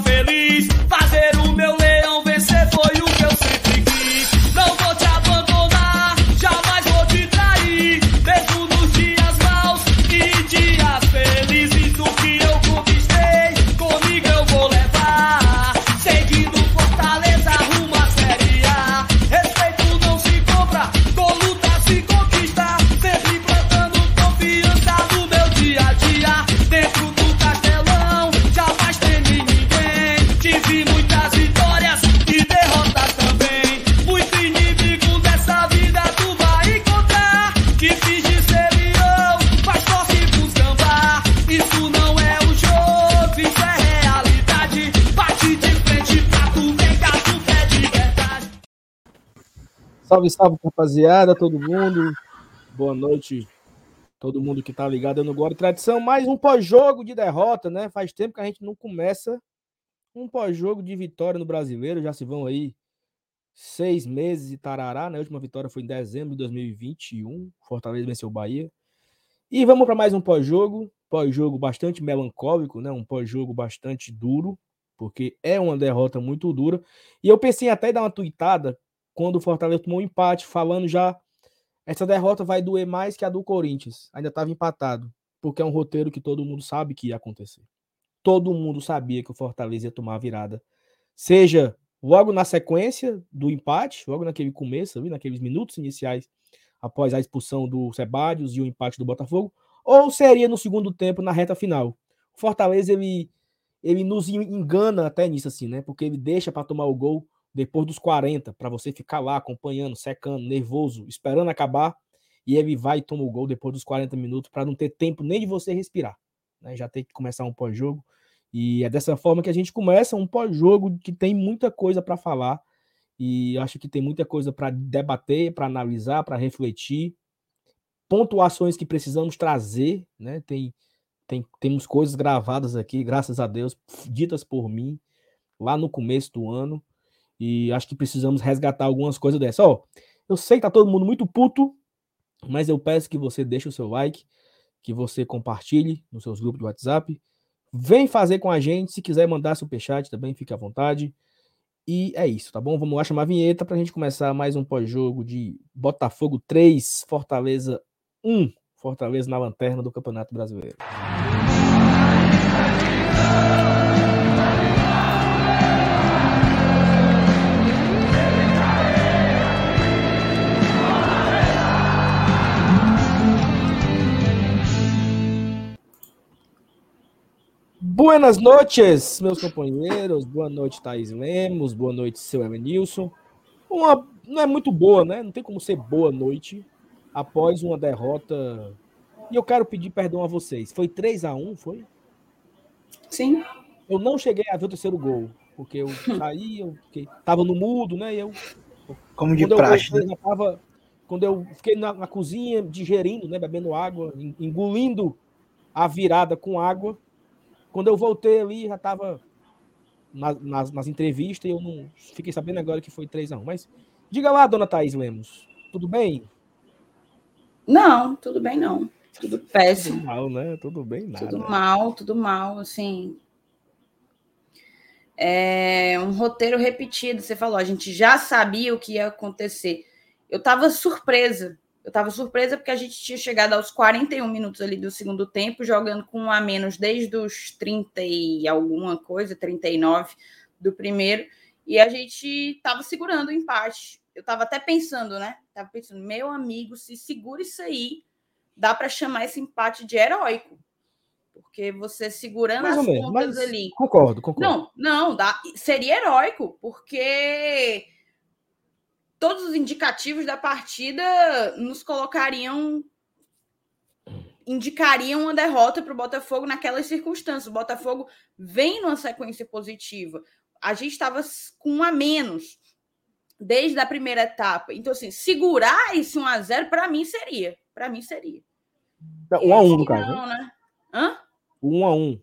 feliz. Salve, salve, rapaziada, todo mundo. Boa noite, todo mundo que tá ligado no Glória Tradição. Mais um pós-jogo de derrota, né? Faz tempo que a gente não começa um pós-jogo de vitória no Brasileiro. Já se vão aí seis meses e tarará, né? A última vitória foi em dezembro de 2021. Fortaleza venceu o Bahia. E vamos para mais um pós-jogo. Pós-jogo bastante melancólico, né? Um pós-jogo bastante duro, porque é uma derrota muito dura. E eu pensei até em dar uma tuitada quando o Fortaleza tomou um empate, falando já essa derrota vai doer mais que a do Corinthians. Ainda estava empatado, porque é um roteiro que todo mundo sabe que ia acontecer. Todo mundo sabia que o Fortaleza ia tomar a virada. Seja logo na sequência do empate, logo naquele começo, ali, naqueles minutos iniciais, após a expulsão do Sebadios e o empate do Botafogo, ou seria no segundo tempo, na reta final. O Fortaleza, ele, ele nos engana até nisso, assim, né? Porque ele deixa para tomar o gol depois dos 40, para você ficar lá acompanhando, secando, nervoso, esperando acabar, e ele vai e toma o gol depois dos 40 minutos para não ter tempo nem de você respirar. Né? Já tem que começar um pós-jogo. E é dessa forma que a gente começa um pós-jogo que tem muita coisa para falar. E acho que tem muita coisa para debater, para analisar, para refletir. Pontuações que precisamos trazer, né? Tem, tem, temos coisas gravadas aqui, graças a Deus, ditas por mim, lá no começo do ano. E acho que precisamos resgatar algumas coisas dessas. Ó, eu sei que tá todo mundo muito puto, mas eu peço que você deixe o seu like, que você compartilhe nos seus grupos de WhatsApp. Vem fazer com a gente. Se quiser mandar superchat também, fique à vontade. E é isso, tá bom? Vamos lá chamar a vinheta para a gente começar mais um pós-jogo de Botafogo 3, Fortaleza 1. Fortaleza na lanterna do Campeonato Brasileiro. Buenas noches, meus companheiros. Boa noite, Thaís Lemos. Boa noite, seu Elenilson. Uma não é muito boa, né? Não tem como ser boa noite após uma derrota. E eu quero pedir perdão a vocês. Foi 3 a 1 foi? Sim. Eu não cheguei a ver o terceiro gol, porque eu saí, eu fiquei, tava no mudo, né? E eu Como de quando eu praxe, voltei, né? já tava- quando eu fiquei na, na cozinha digerindo, né, bebendo água, en- engolindo a virada com água, quando eu voltei ali já estava nas, nas entrevistas e eu não fiquei sabendo agora que foi 3 a 1 Mas diga lá, dona Thaís Lemos, tudo bem? Não, tudo bem não. Tudo Tudo péssimo. mal, né? Tudo bem, nada. Tudo mal, tudo mal, assim. É um roteiro repetido. Você falou, a gente já sabia o que ia acontecer. Eu estava surpresa. Eu estava surpresa porque a gente tinha chegado aos 41 minutos ali do segundo tempo, jogando com um a menos desde os 30 e alguma coisa, 39 do primeiro, e a gente estava segurando o empate. Eu estava até pensando, né? Tava pensando, meu amigo, se segura isso aí, dá para chamar esse empate de heróico. Porque você segurando as menos, pontas ali. concordo, concordo. Não, não, dá, seria heróico, porque todos os indicativos da partida nos colocariam indicariam uma derrota para o Botafogo naquelas circunstâncias. O Botafogo vem numa sequência positiva. A gente estava com um a menos desde a primeira etapa. Então, assim, segurar esse 1 a 0 para mim seria. Para mim seria. 1 a 1 no caso, né? não, né? Hã? 1 a 1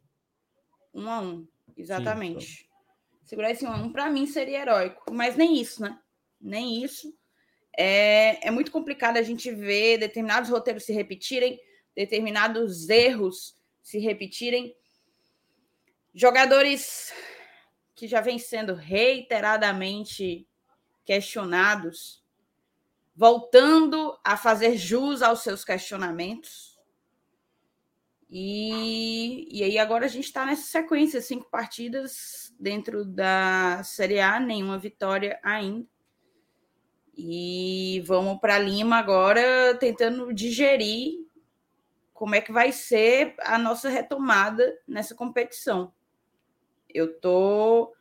Um a um, exatamente. Segurar esse um a um, para mim, seria heróico. Mas nem isso, né? Nem isso. É, é muito complicado a gente ver determinados roteiros se repetirem, determinados erros se repetirem. Jogadores que já vem sendo reiteradamente questionados, voltando a fazer jus aos seus questionamentos. E, e aí agora a gente está nessa sequência, cinco partidas dentro da Série A, nenhuma vitória ainda. E vamos para Lima agora tentando digerir como é que vai ser a nossa retomada nessa competição. Eu tô,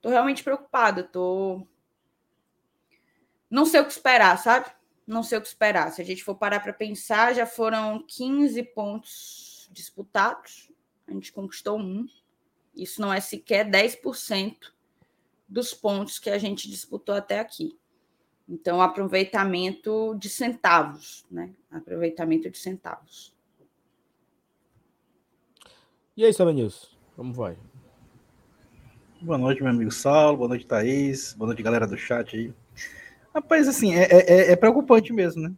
tô realmente preocupada, tô não sei o que esperar, sabe? Não sei o que esperar. Se a gente for parar para pensar, já foram 15 pontos disputados, a gente conquistou um. Isso não é sequer 10% dos pontos que a gente disputou até aqui. Então, aproveitamento de centavos, né? Aproveitamento de centavos. E aí, Sabanilson, como vai? Boa noite, meu amigo Saulo, boa noite, Thaís, boa noite, galera do chat aí. Rapaz, assim, é, é, é, preocupante mesmo, né?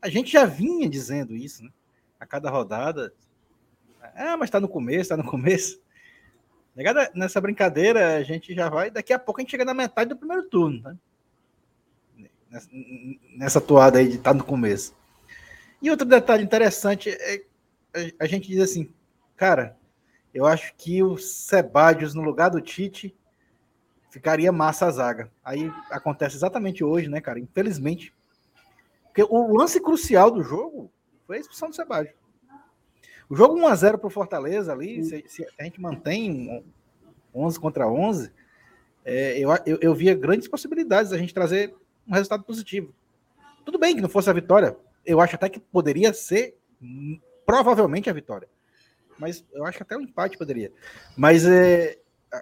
A gente já vinha dizendo isso, né? A cada rodada. Ah, mas tá no começo, tá no começo. Negada, nessa brincadeira, a gente já vai. Daqui a pouco a gente chega na metade do primeiro turno, né? Nessa, toada aí de estar tá no começo. E outro detalhe interessante é a gente diz assim, cara, eu acho que o Sebadios no lugar do Tite ficaria massa a zaga. Aí acontece exatamente hoje, né, cara? Infelizmente. Porque o lance crucial do jogo foi a expulsão do Sebastião. O jogo 1x0 pro Fortaleza ali, se, se, a gente mantém 11 contra 11, é, eu, eu, eu via grandes possibilidades da gente trazer um resultado positivo. Tudo bem que não fosse a vitória, eu acho até que poderia ser provavelmente a vitória. Mas eu acho que até o um empate poderia. Mas é,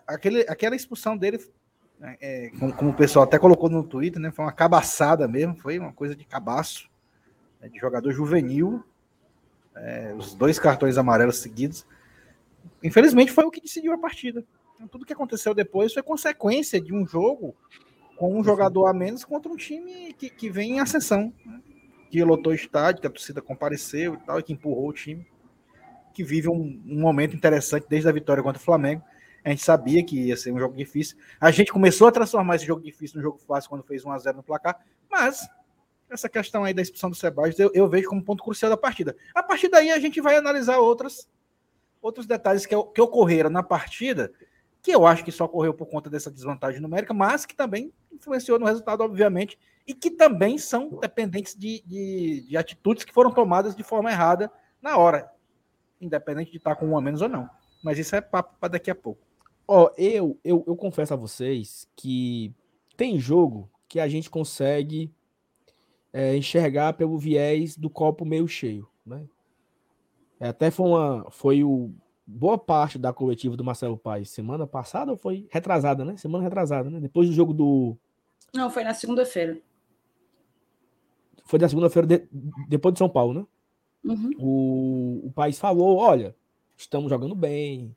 aquele, aquela expulsão dele né, é, como, como, o pessoal até colocou no Twitter, né? Foi uma cabaçada mesmo, foi uma coisa de cabaço, né, de jogador juvenil, é, os dois cartões amarelos seguidos. Infelizmente foi o que decidiu a partida. Então, tudo que aconteceu depois foi consequência de um jogo com um jogador a menos contra um time que, que vem em ascensão, né, que lotou o estádio, que a torcida compareceu e tal, e que empurrou o time, que vive um, um momento interessante desde a vitória contra o Flamengo. A gente sabia que ia ser um jogo difícil. A gente começou a transformar esse jogo difícil num jogo fácil quando fez 1 a 0 no placar, mas essa questão aí da expulsão do Sebastião eu, eu, vejo como ponto crucial da partida. A partir daí a gente vai analisar outras, outros detalhes que, que ocorreram na partida, que eu acho que só ocorreu por conta dessa desvantagem numérica, mas que também influenciou no resultado, obviamente, e que também são dependentes de, de, de atitudes que foram tomadas de forma errada na hora, independente de estar com um a menos ou não. Mas isso é papo para daqui a pouco. Ó, eu, eu, eu confesso a vocês que tem jogo que a gente consegue é, enxergar pelo viés do copo meio cheio, né? É, até foi uma, foi o boa parte da coletiva do Marcelo Paes semana passada ou foi retrasada, né? Semana retrasada, né? Depois do jogo do Não, foi na segunda-feira. Foi na segunda-feira de, depois de São Paulo, né? Uhum. O, o país falou, olha, estamos jogando bem,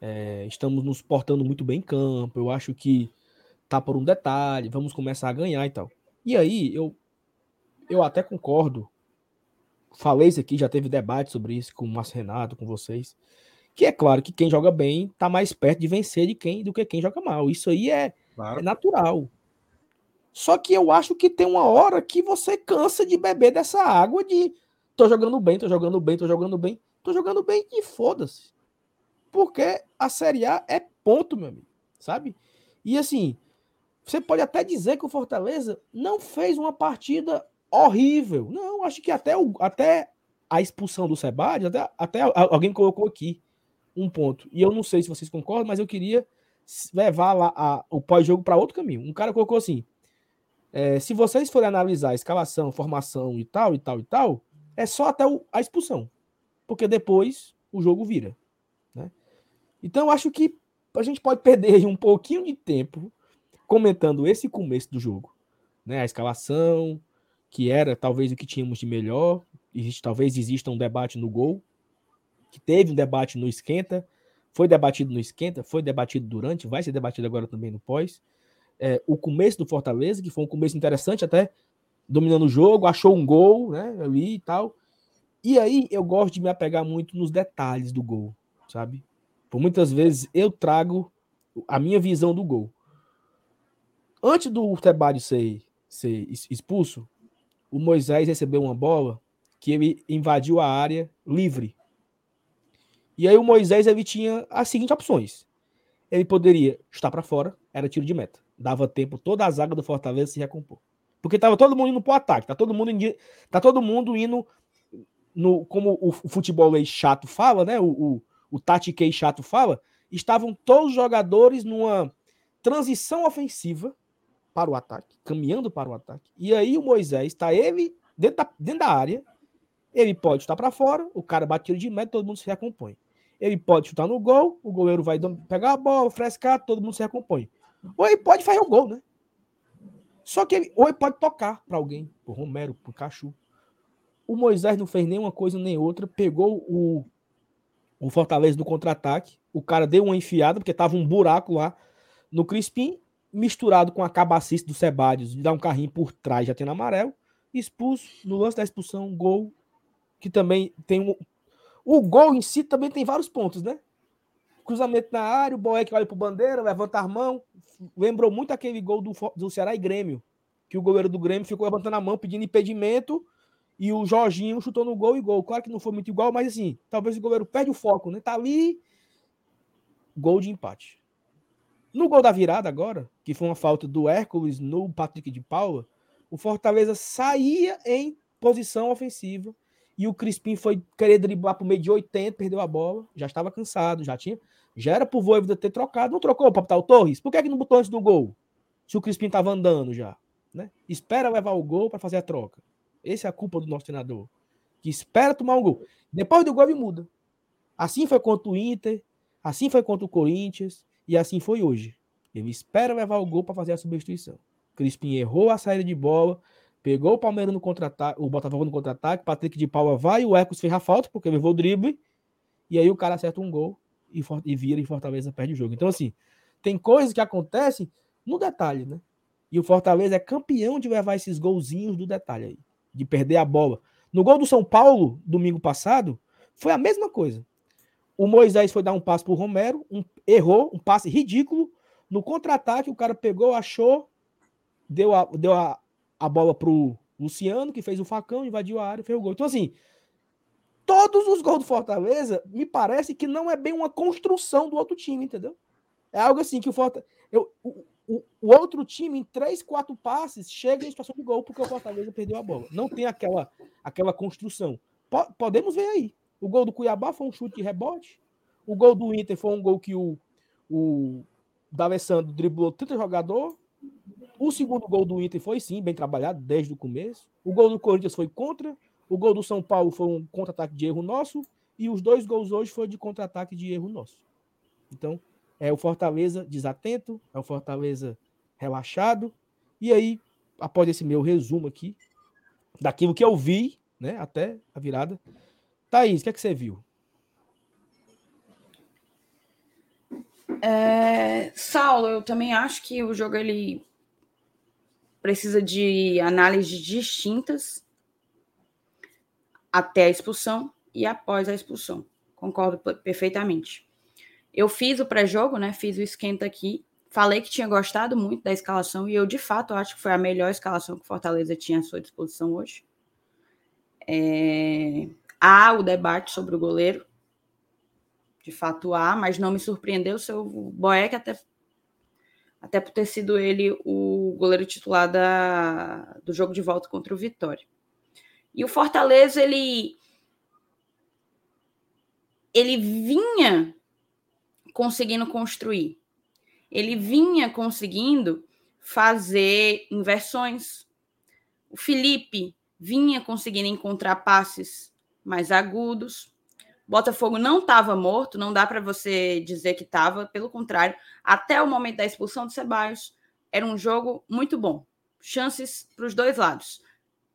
é, estamos nos portando muito bem em campo. Eu acho que tá por um detalhe, vamos começar a ganhar e tal. E aí, eu, eu até concordo. Falei isso aqui, já teve debate sobre isso com o Márcio Renato, com vocês. Que é claro que quem joga bem tá mais perto de vencer de quem do que quem joga mal. Isso aí é, claro. é natural. Só que eu acho que tem uma hora que você cansa de beber dessa água de tô jogando bem, tô jogando bem, tô jogando bem, tô jogando bem e foda-se. Porque a Série A é ponto, meu amigo, sabe? E assim, você pode até dizer que o Fortaleza não fez uma partida horrível. Não, acho que até, o, até a expulsão do Sebade, até, até alguém colocou aqui um ponto. E eu não sei se vocês concordam, mas eu queria levar lá a, o pós-jogo para outro caminho. Um cara colocou assim: é, se vocês forem analisar a escalação, formação e tal, e tal, e tal, é só até o, a expulsão. Porque depois o jogo vira. Então, eu acho que a gente pode perder um pouquinho de tempo comentando esse começo do jogo. Né? A escalação, que era talvez o que tínhamos de melhor. Existe, talvez exista um debate no gol, que teve um debate no esquenta, foi debatido no esquenta, foi debatido durante, vai ser debatido agora também no pós. É, o começo do Fortaleza, que foi um começo interessante, até dominando o jogo, achou um gol, né, ali e tal. E aí eu gosto de me apegar muito nos detalhes do gol, sabe? Por muitas vezes eu trago a minha visão do gol. Antes do Tebade ser, ser expulso, o Moisés recebeu uma bola que ele invadiu a área livre. E aí o Moisés ele tinha as seguintes opções. Ele poderia estar para fora, era tiro de meta. Dava tempo toda a zaga do Fortaleza se recompor. Porque tava todo mundo indo pro ataque, tá todo mundo indo, tá todo mundo indo no como o futebol aí chato fala, né? O, o, o chato fala, estavam todos os jogadores numa transição ofensiva para o ataque, caminhando para o ataque. E aí o Moisés está ele dentro da, dentro da área, ele pode chutar para fora, o cara bate de meta, todo mundo se recompõe. Ele pode chutar no gol, o goleiro vai pegar a bola, frescar, todo mundo se recompõe. Ou ele pode fazer o gol, né? Só que ele, ou ele pode tocar para alguém, pro Romero, pro Cachu. O Moisés não fez nenhuma coisa nem outra, pegou o, o Fortaleza no contra-ataque, o cara deu uma enfiada, porque tava um buraco lá no Crispim, misturado com a cabacice do Sebadios, de dar um carrinho por trás, já tendo amarelo, expulso, no lance da expulsão, gol, que também tem um... O gol em si também tem vários pontos, né? Cruzamento na área, o Boeck olha pro bandeira, levanta a mão, lembrou muito aquele gol do, do Ceará e Grêmio, que o goleiro do Grêmio ficou levantando a mão, pedindo impedimento, e o Jorginho chutou no gol e gol. Claro que não foi muito igual, mas assim, talvez o goleiro perde o foco, né? Tá ali, gol de empate. No gol da virada agora, que foi uma falta do Hércules no Patrick de Paula, o Fortaleza saía em posição ofensiva e o Crispim foi querer driblar pro meio de 80, perdeu a bola, já estava cansado, já tinha, já era pro Voivoda ter trocado, não trocou para botar o Torres? Por que, é que não botou antes do gol? Se o Crispim tava andando já, né? Espera levar o gol para fazer a troca. Essa é a culpa do nosso treinador. Que espera tomar um gol. Depois do gol ele muda. Assim foi contra o Inter, assim foi contra o Corinthians e assim foi hoje. Ele espera levar o gol para fazer a substituição. Crispim errou a saída de bola, pegou o Palmeiras no contra-ataque, o Botafogo no contra-ataque, Patrick de Paula vai, o Ecos fez a falta porque levou o drible, e aí o cara acerta um gol e, e vira e Fortaleza perde o jogo. Então assim, tem coisas que acontecem no detalhe, né? E o Fortaleza é campeão de levar esses golzinhos do detalhe aí de perder a bola. No gol do São Paulo, domingo passado, foi a mesma coisa. O Moisés foi dar um passe para o Romero, um, errou, um passe ridículo. No contra-ataque, o cara pegou, achou, deu a, deu a, a bola para o Luciano, que fez o facão, invadiu a área, fez o gol. Então, assim, todos os gols do Fortaleza, me parece que não é bem uma construção do outro time, entendeu? É algo assim que o Fortaleza. Eu, o, o, o, outro time, em três, quatro passes, chega em situação de gol porque o Fortaleza perdeu a bola. Não tem aquela, aquela construção. Po, podemos ver aí. O gol do Cuiabá foi um chute de rebote. O gol do Inter foi um gol que o, o D'Alessandro driblou 30 jogador. O segundo gol do Inter foi sim, bem trabalhado desde o começo. O gol do Corinthians foi contra. O gol do São Paulo foi um contra-ataque de erro nosso. E os dois gols hoje foram de contra-ataque de erro nosso. Então, é o Fortaleza desatento, é o Fortaleza relaxado. E aí, após esse meu resumo aqui, daquilo que eu vi, né, até a virada. Thaís, o que é que você viu? É, Saulo, eu também acho que o jogo ele precisa de análises distintas até a expulsão e após a expulsão. Concordo perfeitamente. Eu fiz o pré-jogo, né? Fiz o esquenta aqui. Falei que tinha gostado muito da escalação e eu, de fato, acho que foi a melhor escalação que Fortaleza tinha à sua disposição hoje. É... Há o debate sobre o goleiro. De fato há, mas não me surpreendeu o seu Boeck até até por ter sido ele o goleiro titular da, do jogo de volta contra o Vitória. E o Fortaleza, ele ele vinha conseguindo construir. Ele vinha conseguindo fazer inversões. O Felipe vinha conseguindo encontrar passes mais agudos. Botafogo não estava morto, não dá para você dizer que estava, pelo contrário, até o momento da expulsão do Ceballos, era um jogo muito bom. Chances para os dois lados.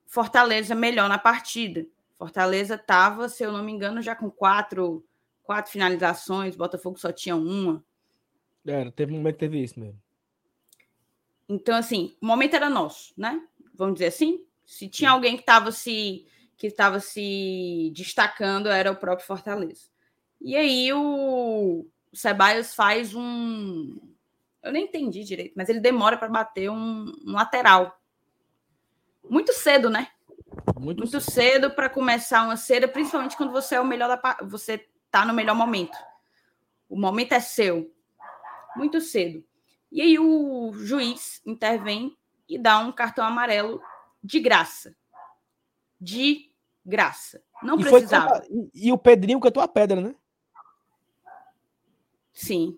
Fortaleza melhor na partida. Fortaleza estava, se eu não me engano, já com quatro quatro finalizações, Botafogo só tinha uma. Era, teve um momento que teve isso mesmo. Então, assim, o momento era nosso, né? Vamos dizer assim. Se tinha alguém que estava se que estava se destacando, era o próprio Fortaleza. E aí o, Ceballos faz um Eu nem entendi direito, mas ele demora para bater um, um, lateral. Muito cedo, né? Muito, Muito cedo, cedo para começar uma cera, principalmente quando você é o melhor da você tá no melhor momento. O momento é seu. Muito cedo. E aí o juiz intervém e dá um cartão amarelo de graça. De graça. Não e precisava. Foi, e, o Pedrinho cantou a pedra, né? Sim.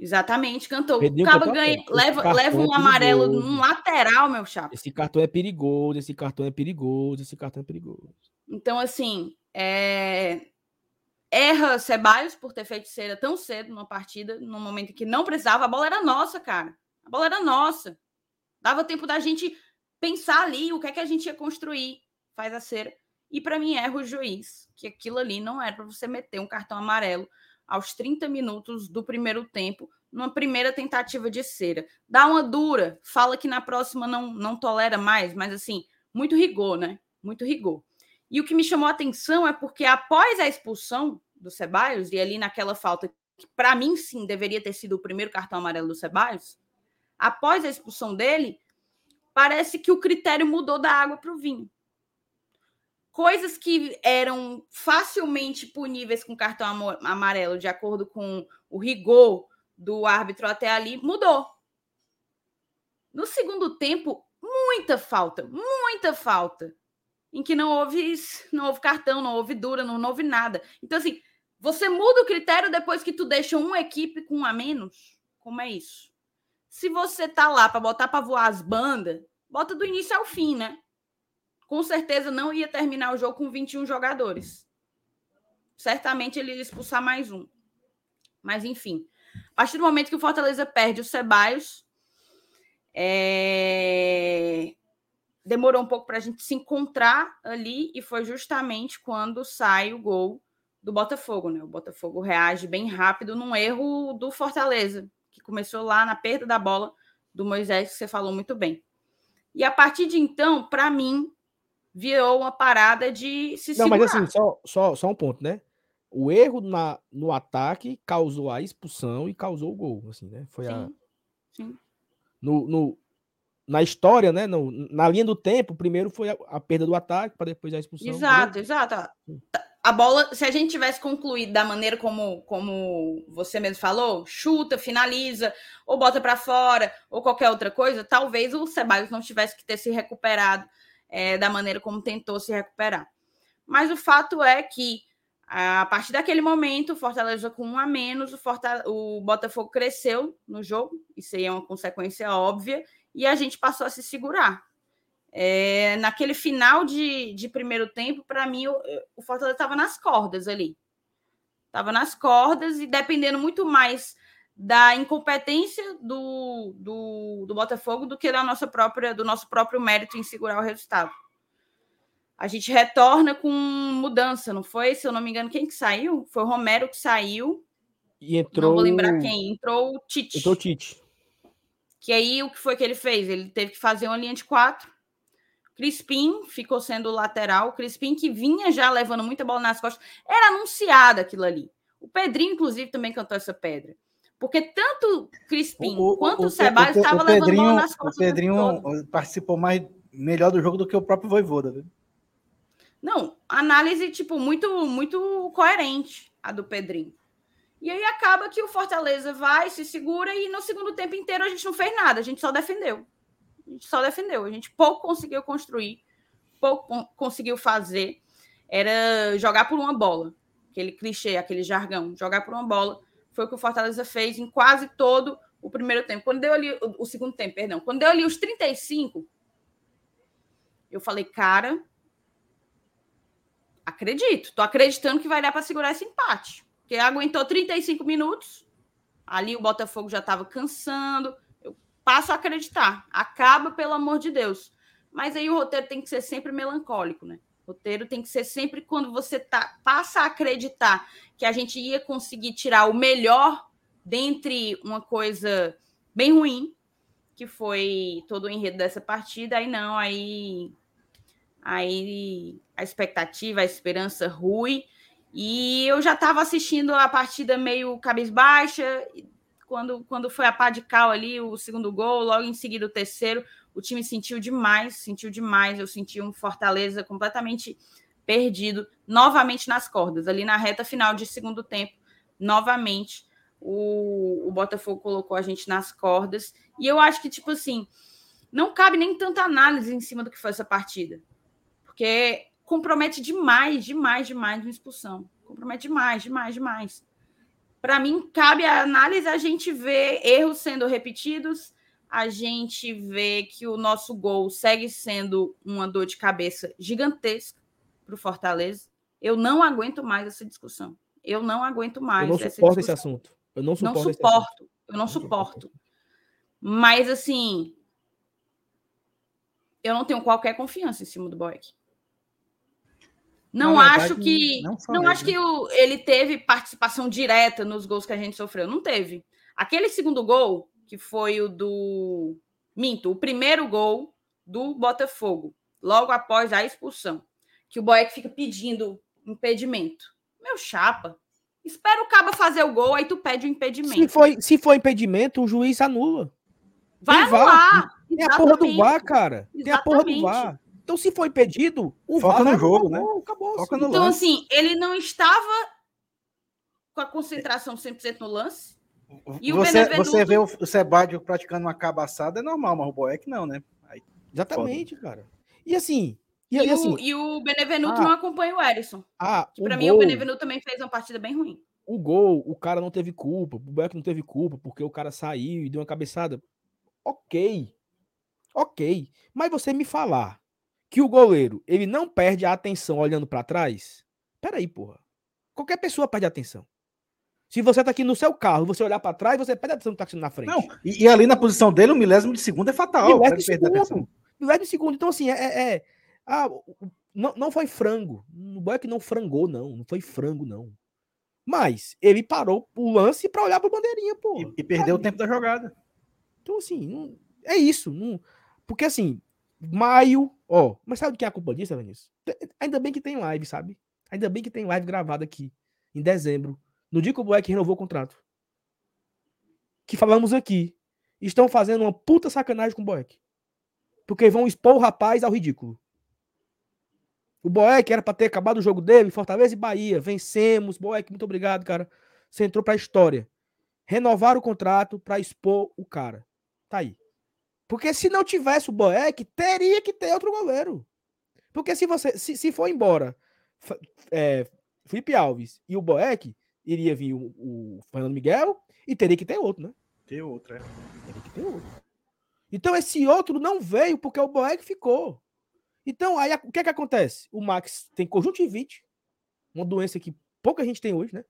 Exatamente, cantou. Pedrinho o Cabo ganha, leva, leva um é amarelo num lateral, meu chapa. Esse cartão é perigoso, esse cartão é perigoso, esse cartão é perigoso. Então, assim, é... erra Ceballos por ter feito cera tão cedo numa partida, num momento em que não precisava. A bola era nossa, cara. A bola era nossa. Dava tempo da gente pensar ali o que é que a gente ia construir. Faz a cera. E para mim erra o juiz, que aquilo ali não era para você meter um cartão amarelo aos 30 minutos do primeiro tempo, numa primeira tentativa de cera. Dá uma dura, fala que na próxima não, não tolera mais, mas assim, muito rigor, né? Muito rigor. E o que me chamou a atenção é porque após a expulsão do Ceballos, e ali naquela falta que para mim sim deveria ter sido o primeiro cartão amarelo do Ceballos, após a expulsão dele, parece que o critério mudou da água para o vinho. Coisas que eram facilmente puníveis com cartão amarelo, de acordo com o rigor do árbitro até ali, mudou. No segundo tempo, muita falta, muita falta, em que não houve, não houve cartão, não houve dura, não houve nada. Então, assim, você muda o critério depois que tu deixa uma equipe com um a menos? Como é isso? Se você tá lá para botar para voar as bandas, bota do início ao fim, né? Com certeza não ia terminar o jogo com 21 jogadores. Certamente ele ia expulsar mais um. Mas enfim, a partir do momento que o Fortaleza perde o Ceballos, é... demorou um pouco para a gente se encontrar ali e foi justamente quando sai o gol do Botafogo, né? O Botafogo reage bem rápido num erro do Fortaleza, que começou lá na perda da bola do Moisés, que você falou muito bem. E a partir de então, para mim, virou uma parada de se Não, segurar. mas assim, só, só, só um ponto, né? O erro na, no ataque causou a expulsão e causou o gol, assim, né? Foi sim, a... Sim. No, no, na história, né? No, na linha do tempo, primeiro foi a, a perda do ataque, para depois a expulsão. Exato, exato. Sim a bola, se a gente tivesse concluído da maneira como, como você mesmo falou, chuta, finaliza, ou bota para fora, ou qualquer outra coisa, talvez o Ceballos não tivesse que ter se recuperado é, da maneira como tentou se recuperar. Mas o fato é que, a partir daquele momento, o Fortaleza com um a menos, o, o Botafogo cresceu no jogo, isso aí é uma consequência óbvia, e a gente passou a se segurar. É, naquele final de, de primeiro tempo, para mim, o, o Fortaleza estava nas cordas ali. Estava nas cordas e dependendo muito mais da incompetência do, do, do, Botafogo do que da nossa própria, do nosso próprio mérito em segurar o resultado. A gente retorna com mudança, não foi? Se eu não me engano, quem que saiu? Foi o Romero que saiu. E entrou. Não vou lembrar quem. Entrou o Tite. Entrou o Tite. Que aí o que foi que ele fez? Ele teve que fazer uma linha de quatro Crispim ficou sendo lateral. Crispim que vinha já levando muita bola nas costas. Era anunciado aquilo ali. O Pedrinho, inclusive, também cantou essa pedra. Porque tanto Crispim o, quanto o, o Ceballos estavam levando bola nas costas. O Pedrinho participou mais melhor do jogo do que o próprio Voivoda. Viu? Não, análise tipo muito muito coerente a do Pedrinho. E aí acaba que o Fortaleza vai, se segura e no segundo tempo inteiro a gente não fez nada, a gente só defendeu a gente só defendeu. A gente pouco conseguiu construir, pouco conseguiu fazer. Era jogar por uma bola. Aquele clichê, aquele jargão. Jogar por uma bola. Foi o que o Fortaleza fez em quase todo o primeiro tempo. Quando deu ali, o, o segundo tempo, perdão. Quando deu ali os 35, eu falei, cara, acredito. Tô acreditando que vai dar para segurar esse empate. Porque aguentou 35 minutos. Ali o Botafogo já estava cansando passo a acreditar. Acaba, pelo amor de Deus. Mas aí o roteiro tem que ser sempre melancólico, né? Roteiro tem que ser sempre quando você tá, passa a acreditar que a gente ia conseguir tirar o melhor dentre uma coisa bem ruim, que foi todo o enredo dessa partida, aí não, aí aí a expectativa, a esperança rui. E eu já estava assistindo a partida meio cabisbaixa, quando, quando foi a pá de cal ali, o segundo gol, logo em seguida o terceiro, o time sentiu demais, sentiu demais. Eu senti um Fortaleza completamente perdido, novamente nas cordas, ali na reta final de segundo tempo, novamente o, o Botafogo colocou a gente nas cordas. E eu acho que, tipo assim, não cabe nem tanta análise em cima do que foi essa partida. Porque compromete demais, demais, demais uma expulsão. Compromete demais, demais, demais. Para mim, cabe a análise a gente ver erros sendo repetidos, a gente vê que o nosso gol segue sendo uma dor de cabeça gigantesca para o Fortaleza. Eu não aguento mais essa discussão. Eu não aguento mais. Eu não suporto esse assunto. Eu não suporto. Não suporto. Eu não, suporto. Mas assim, eu não tenho qualquer confiança em cima do Boeck. Não verdade, acho que não, não acho que o, ele teve participação direta nos gols que a gente sofreu. Não teve. Aquele segundo gol, que foi o do Minto, o primeiro gol do Botafogo, logo após a expulsão, que o Boeck fica pedindo impedimento. Meu chapa, espera o Caba fazer o gol, aí tu pede o impedimento. Se foi, se for impedimento, o juiz anula. Vai anular. Tem a porra do VAR, cara. Exatamente. Tem a porra do VAR. Então, se foi impedido, o Foca VAR no jogo, né? Acabou. Foca no então, lance. assim, ele não estava com a concentração 100% no lance. E você, Benevenuto... você vê o, o Sebádio praticando uma cabaçada, é normal, mas o Boeck não, né? Aí, Exatamente, foda. cara. E assim, e, e, assim, o, e o Benevenuto ah, não acompanha o Erisson. Ah, que pra mim gol, o Benevenuto também fez uma partida bem ruim. O gol, o cara não teve culpa, o Beck não teve culpa, porque o cara saiu e deu uma cabeçada. Ok. Ok. Mas você me falar que o goleiro, ele não perde a atenção olhando para trás? Peraí, porra. Qualquer pessoa perde a atenção. Se você tá aqui no seu carro, você olhar para trás, você perde a atenção que tá na frente. Não, e, e, ali na posição dele, o milésimo de segundo é fatal. Milésimo de segundo. Milésimo de segundo. Então, assim, é, é, é ah, não, não foi frango. O Boeck não frangou, não. Não foi frango, não. Mas ele parou o lance para olhar para bandeirinha, pô. E, e perdeu o tempo da jogada. Então, assim, não, é isso. Não, porque, assim, maio, ó. Mas sabe o que é a culpa disso, Vinícius? Ainda bem que tem live, sabe? Ainda bem que tem live gravada aqui, em dezembro, no dia que o Boeck renovou o contrato. Que falamos aqui. Estão fazendo uma puta sacanagem com o Boeck. Porque vão expor o rapaz ao ridículo. O Boeck era para ter acabado o jogo dele, Fortaleza e Bahia. Vencemos. Boeck, muito obrigado, cara. Você entrou para a história. Renovar o contrato para expor o cara. Tá aí. Porque se não tivesse o Boeck, teria que ter outro goleiro. Porque se você se, se for embora é, Felipe Alves e o Boeck, iria vir o, o, Fernando Miguel e teria que ter outro, né? Ter outro, é. Teria que ter outro. Então esse outro não veio porque o Boeck ficou. Então, aí o que é que acontece? O Max tem conjuntivite, uma doença que pouca gente tem hoje, né?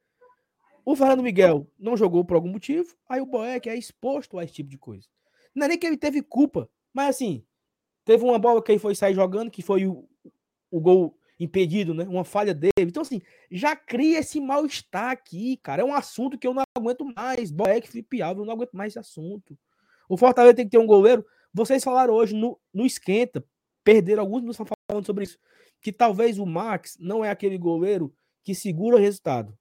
O Fernando Miguel não jogou por algum motivo, aí o Boeck é exposto a esse tipo de coisa. Não é nem que ele teve culpa, mas assim, teve uma bola que ele foi sair jogando, que foi o, o gol impedido, né? Uma falha dele. Então, assim, já cria esse mal-estar aqui, cara. É um assunto que eu não aguento mais. Boeck, Felipe Alves, eu não aguento mais esse assunto. O Fortaleza tem que ter um goleiro. Vocês falaram hoje no, no Esquenta, perderam, alguns estão falando sobre isso, que talvez o Max não é aquele goleiro que segura o resultado.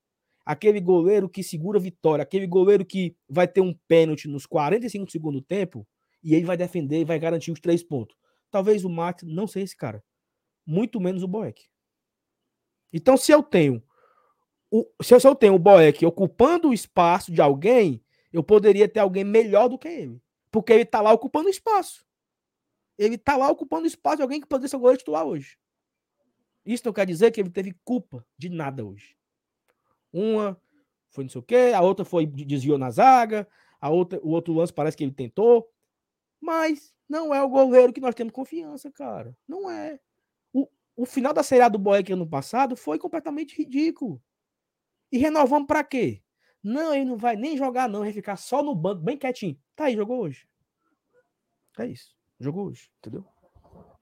Aquele goleiro que segura a vitória, aquele goleiro que vai ter um pênalti nos 45 do tempo e ele vai defender e vai garantir os três pontos. Talvez o Max não seja esse cara. Muito menos o Boeck. Então, se eu tenho o, se eu tenho o Boeck ocupando o espaço de alguém, eu poderia ter alguém melhor do que ele. Porque ele está lá ocupando espaço ele tá lá ocupando espaço de alguém que poderia ser o goleiro titular hoje. Isso não quer dizer que ele teve culpa de nada hoje. Uma foi não sei o quê, a outra foi desviou na zaga, a outra, o outro lance parece que ele tentou, mas não é o goleiro que nós temos confiança, cara. Não é. O, o final da Série A do Boeck ano passado foi completamente ridículo. E renovamos para quê? Não, ele não vai nem jogar, não, vai ficar só no banco, bem quietinho. Tá aí, jogou hoje. É isso. Jogou hoje, entendeu?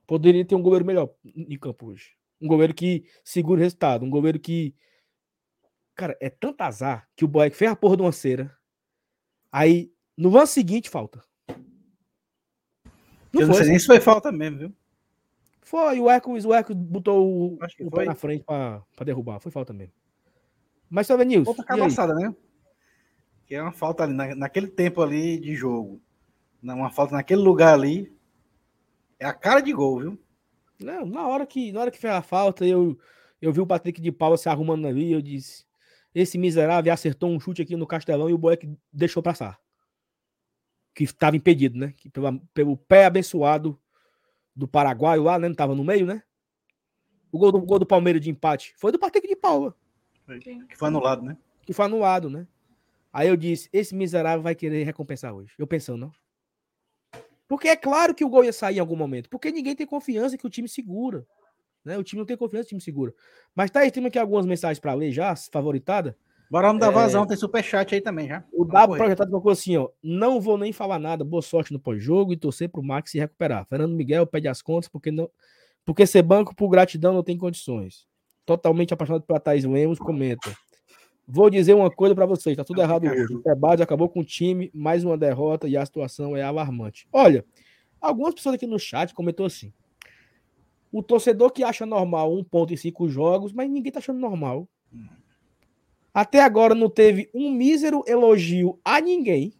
Poderia ter um goleiro melhor em campo hoje. Um goleiro que segura o resultado. Um goleiro que. Cara, é tanto azar que o Boeck fez a porra de uma cera. Aí, no lance seguinte, falta. Não eu não sei nem se foi falta mesmo, viu? Foi, o Eco, o Eco botou o, o pé na frente pra, pra derrubar. Foi falta mesmo. Mas, Sônia News. Outra cabaçada, né? que é uma falta ali, na, naquele tempo ali de jogo. Uma falta naquele lugar ali. É a cara de gol, viu? Não, na hora que, na hora que fez a falta, eu, eu vi o Patrick de Paula se arrumando ali, eu disse: esse miserável acertou um chute aqui no Castelão e o Boeck deixou passar. Que estava impedido, né? Que pelo, pelo pé abençoado do Paraguai lá, né? Não estava no meio, né? O gol do, gol do Palmeiras de empate foi do Patrick de Paula. Que foi anulado, né? Que foi anulado, né? Aí eu disse: esse miserável vai querer recompensar hoje. Eu pensando, não. Porque é claro que o gol ia sair em algum momento. Porque ninguém tem confiança que o time segura. Né? O time não tem confiança o time segura. Mas tá aí, tem aqui algumas mensagens para ler já, favoritada. Bora não dar vazão, é... tem superchat aí também já. O W projetado colocou assim, ó. Não vou nem falar nada, boa sorte no pós-jogo e torcer pro Max se recuperar. Fernando Miguel pede as contas porque não. Porque ser banco por gratidão não tem condições. Totalmente apaixonado pela Thaís Lemos, comenta. Vou dizer uma coisa para vocês, tá tudo errado hoje. O Tebade acabou com o time, mais uma derrota e a situação é alarmante. Olha, algumas pessoas aqui no chat comentou assim: o torcedor que acha normal um ponto em cinco jogos, mas ninguém tá achando normal. Até agora não teve um mísero elogio a ninguém.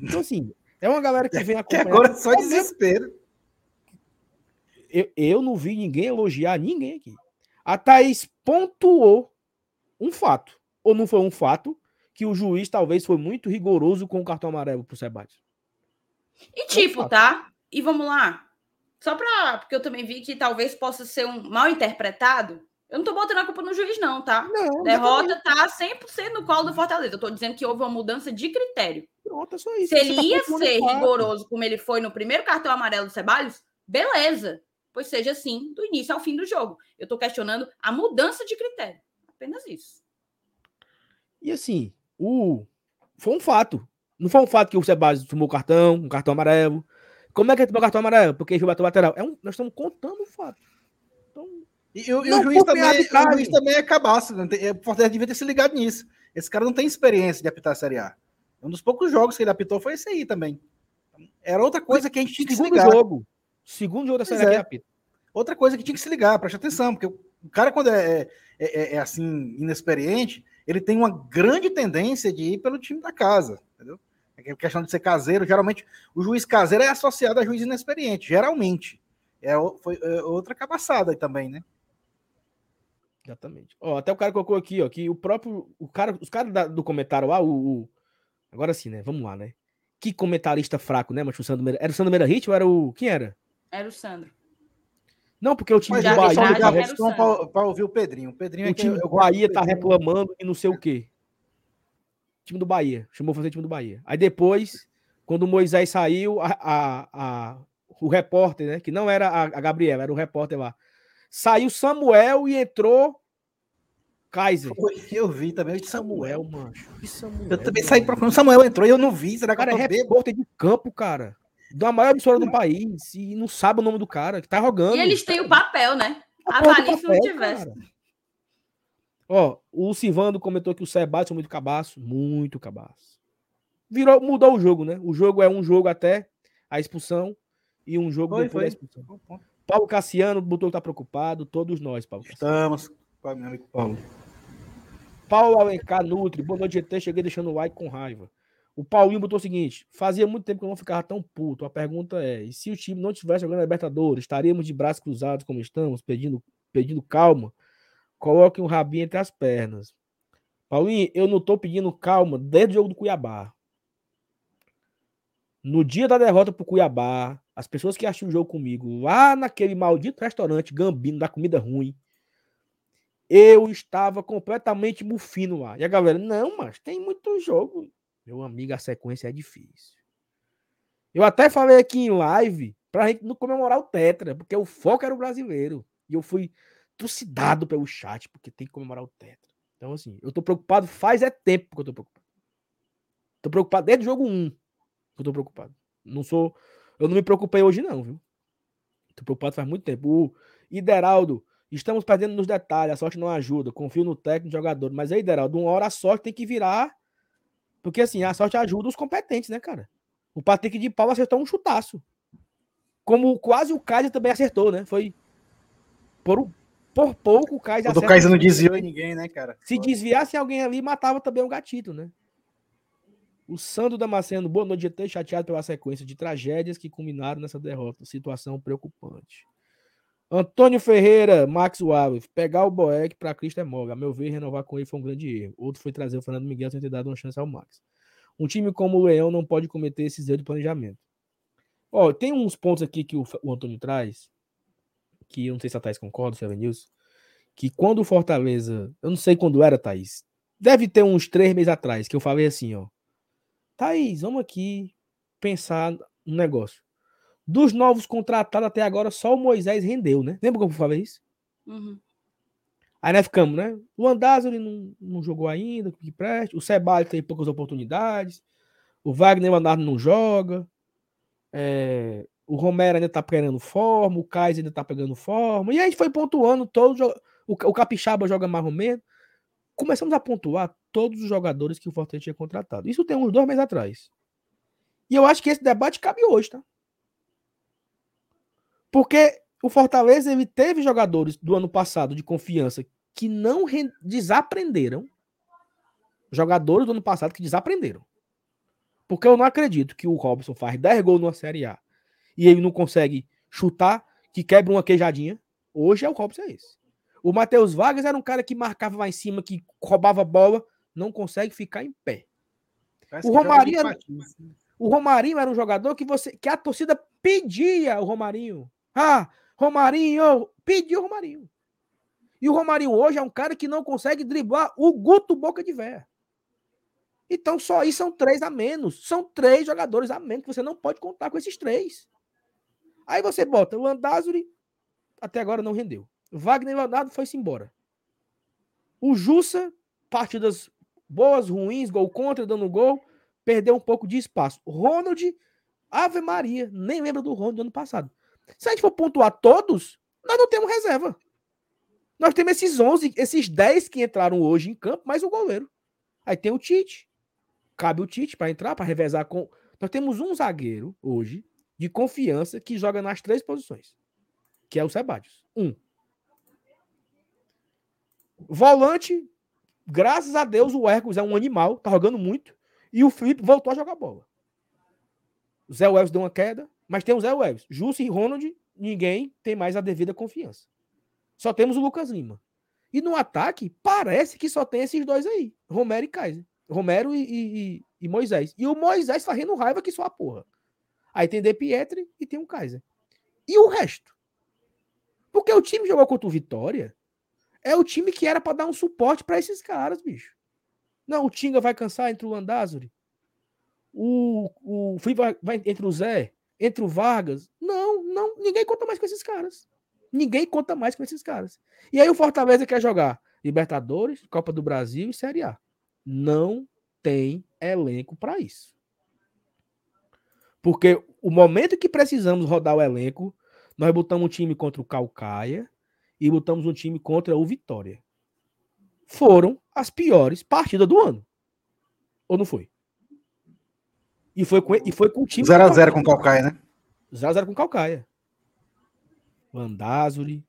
Então, assim, é uma galera que vem acompanhar. Até agora é só desespero. Eu, eu não vi ninguém elogiar ninguém aqui. A Thaís pontuou um fato ou não foi um fato que o juiz talvez foi muito rigoroso com o cartão amarelo pro Sebadios? E tipo, é tá? E vamos lá. Só para porque eu também vi que talvez possa ser um mal interpretado. Eu não tô botando a culpa no juiz não, tá? Não, Derrota tá 100% no colo do Fortaleza. Eu tô dizendo que houve uma mudança de critério. Pronto, é só isso. Se ele tá ia ser rigoroso como ele foi no primeiro cartão amarelo do Ceballos, beleza. Pois seja assim, do início ao fim do jogo. Eu tô questionando a mudança de critério. Apenas isso. E assim, o foi um fato. Não foi um fato que o Sebas tomou cartão, um cartão amarelo. Como é que ele tomou cartão amarelo? Porque ele bateu lateral. É um, nós estamos contando o fato. Então, e, o, o, juiz também, o juiz também é cabaço. Né? O Fortaleza devia ter se ligado nisso. Esse cara não tem experiência de apitar a Série A. Um dos poucos jogos que ele apitou foi esse aí também. Era outra coisa que a gente tinha que se ligar. Jogo. Segundo jogo da Série A é. que apita. Outra coisa que tinha que se ligar, preste atenção, porque o cara, quando é, é, é, é assim, inexperiente, ele tem uma grande tendência de ir pelo time da casa? A questão de ser caseiro, geralmente o juiz caseiro é associado a juiz inexperiente, geralmente. É, foi é outra cabaçada aí também, né? Exatamente. Ó, até o cara colocou aqui, ó, que o próprio. O cara, os caras do comentário lá, o, o, Agora sim, né? Vamos lá, né? Que comentarista fraco, né, mas o Sandro Meira... Era o Sandro Meira Hit ou era o. Quem era? Era o Sandro. Não, porque o time do Bahia. Tá para ouvir o Pedrinho. O, Pedrinho o time do Bahia tá reclamando e não sei o quê. Time do Bahia. Chamou fazer time do Bahia. Aí depois, quando o Moisés saiu, a, a, a o repórter, né? Que não era a, a Gabriela, era o repórter lá. Saiu Samuel e entrou Kaiser. Eu vi também. Eu Samuel, Samuel mano. Samuel, eu também mano. saí procurando. Samuel entrou e eu não vi. Será que cara, eu tô é repórter de campo, cara da maior emissora do país e não sabe o nome do cara que tá rogando. E eles têm o papel, né? Avalie se não tivesse. Cara. Ó, o Silvando comentou que o Sebastião é muito cabaço, muito cabaço. Virou, mudou o jogo, né? O jogo é um jogo até a expulsão e um jogo foi, depois foi. da expulsão. Paulo Cassiano botou que tá preocupado, todos nós, Paulo. Estamos, meu amigo Paulo. Paulo Alencar Nutri, boa noite, GT. Cheguei deixando o like com raiva. O Paulinho botou o seguinte: fazia muito tempo que eu não ficava tão puto. A pergunta é: e se o time não estivesse jogando a Libertadores, estaríamos de braços cruzados como estamos, pedindo, pedindo calma? Coloque um rabinho entre as pernas. Paulinho, eu não tô pedindo calma desde o jogo do Cuiabá. No dia da derrota pro Cuiabá, as pessoas que acharam o jogo comigo, lá naquele maldito restaurante Gambino, da comida ruim, eu estava completamente mufino lá. E a galera, não, mas tem muito jogo. Meu amigo, a sequência é difícil. Eu até falei aqui em live pra gente não comemorar o Tetra, porque o foco era o brasileiro. E eu fui trucidado pelo chat, porque tem que comemorar o Tetra. Então, assim, eu tô preocupado faz é tempo que eu tô preocupado. Tô preocupado desde o jogo 1 que eu tô preocupado. Não sou. Eu não me preocupei hoje, não, viu? Tô preocupado faz muito tempo. O Ideraldo, estamos perdendo nos detalhes, a sorte não ajuda. Confio no técnico jogador. Mas aí, Ideraldo, uma hora a sorte tem que virar porque assim, a sorte ajuda os competentes, né, cara? O Patrick de Paulo acertou um chutaço. Como quase o Kaiser também acertou, né? Foi por, por pouco o Kaiser O Kaiser não desviou em ninguém, né, cara? Se desviasse alguém ali, matava também o gatito, né? O Sandro Damasceno, boa noite, GT, chateado pela sequência de tragédias que culminaram nessa derrota. Situação preocupante. Antônio Ferreira, Max Wallace, pegar o Boeck para Cristo é moga. A meu ver, renovar com ele foi um grande erro. Outro foi trazer o Fernando Miguel sem ter dado uma chance ao Max. Um time como o Leão não pode cometer esses erros de planejamento. Ó, tem uns pontos aqui que o, o Antônio traz, que eu não sei se a Thaís concorda, se é News, que quando o Fortaleza, eu não sei quando era, Thaís, deve ter uns três meses atrás, que eu falei assim, ó, Thaís, vamos aqui pensar um negócio. Dos novos contratados até agora, só o Moisés rendeu, né? Lembra que eu falei isso? Uhum. Aí nós ficamos, né? O Andázuri não, não jogou ainda, que preste. O Ceballos tem poucas oportunidades. O Wagner Leonardo não joga. É, o Romero ainda tá pegando forma. O Kaiser ainda tá pegando forma. E a gente foi pontuando todos. O, o Capixaba joga mais ou menos. Começamos a pontuar todos os jogadores que o Fortaleza tinha contratado. Isso tem uns dois meses atrás. E eu acho que esse debate cabe hoje, tá? Porque o Fortaleza ele teve jogadores do ano passado de confiança que não desaprenderam. Jogadores do ano passado que desaprenderam. Porque eu não acredito que o Robson faz 10 gols numa Série A e ele não consegue chutar, que quebra uma queijadinha. Hoje é o Robson é esse. O Matheus Vargas era um cara que marcava lá em cima, que roubava bola, não consegue ficar em pé. o Romarinho, era, o Romarinho era um jogador que você que a torcida pedia o Romarinho. Ah, Romarinho, pediu o Romarinho. E o Romarinho hoje é um cara que não consegue driblar o Guto Boca de Véia. Então só aí são três a menos. São três jogadores a menos que você não pode contar com esses três. Aí você bota o Andazuri, até agora não rendeu. Wagner Leonardo foi-se embora. O Jussa, partidas boas, ruins, gol contra, dando gol, perdeu um pouco de espaço. Ronald, Ave Maria, nem lembra do Ronald do ano passado. Se a gente for pontuar todos, nós não temos reserva. Nós temos esses 11, esses 10 que entraram hoje em campo, mais o goleiro. Aí tem o Tite. Cabe o Tite para entrar, para revezar com. Nós temos um zagueiro hoje de confiança que joga nas três posições, que é o Sebadios. Um. Volante, graças a Deus, o Hércules é um animal, tá jogando muito. E o Felipe voltou a jogar bola. O Zé Wells deu uma queda, mas tem o Zé Wells. Justo e Ronald, ninguém tem mais a devida confiança. Só temos o Lucas Lima. E no ataque, parece que só tem esses dois aí: Romero e Kaiser. Romero e, e, e Moisés. E o Moisés fazendo raiva que só a porra. Aí tem De Pietri e tem o Kaiser. E o resto? Porque o time jogou contra o Vitória. É o time que era para dar um suporte para esses caras, bicho. Não, o Tinga vai cansar entre o Landázuri. O, o Fui vai, vai entre o Zé entre o Vargas. Não, não, ninguém conta mais com esses caras. Ninguém conta mais com esses caras. E aí o Fortaleza quer jogar Libertadores, Copa do Brasil e Série A. Não tem elenco para isso. Porque o momento que precisamos rodar o elenco, nós botamos um time contra o Calcaia e botamos um time contra o Vitória. Foram as piores partidas do ano. Ou não foi? E foi com, e foi com o time. 0x0 com o Calcaia, né? 0x0 com o Calcaia. Landázuri.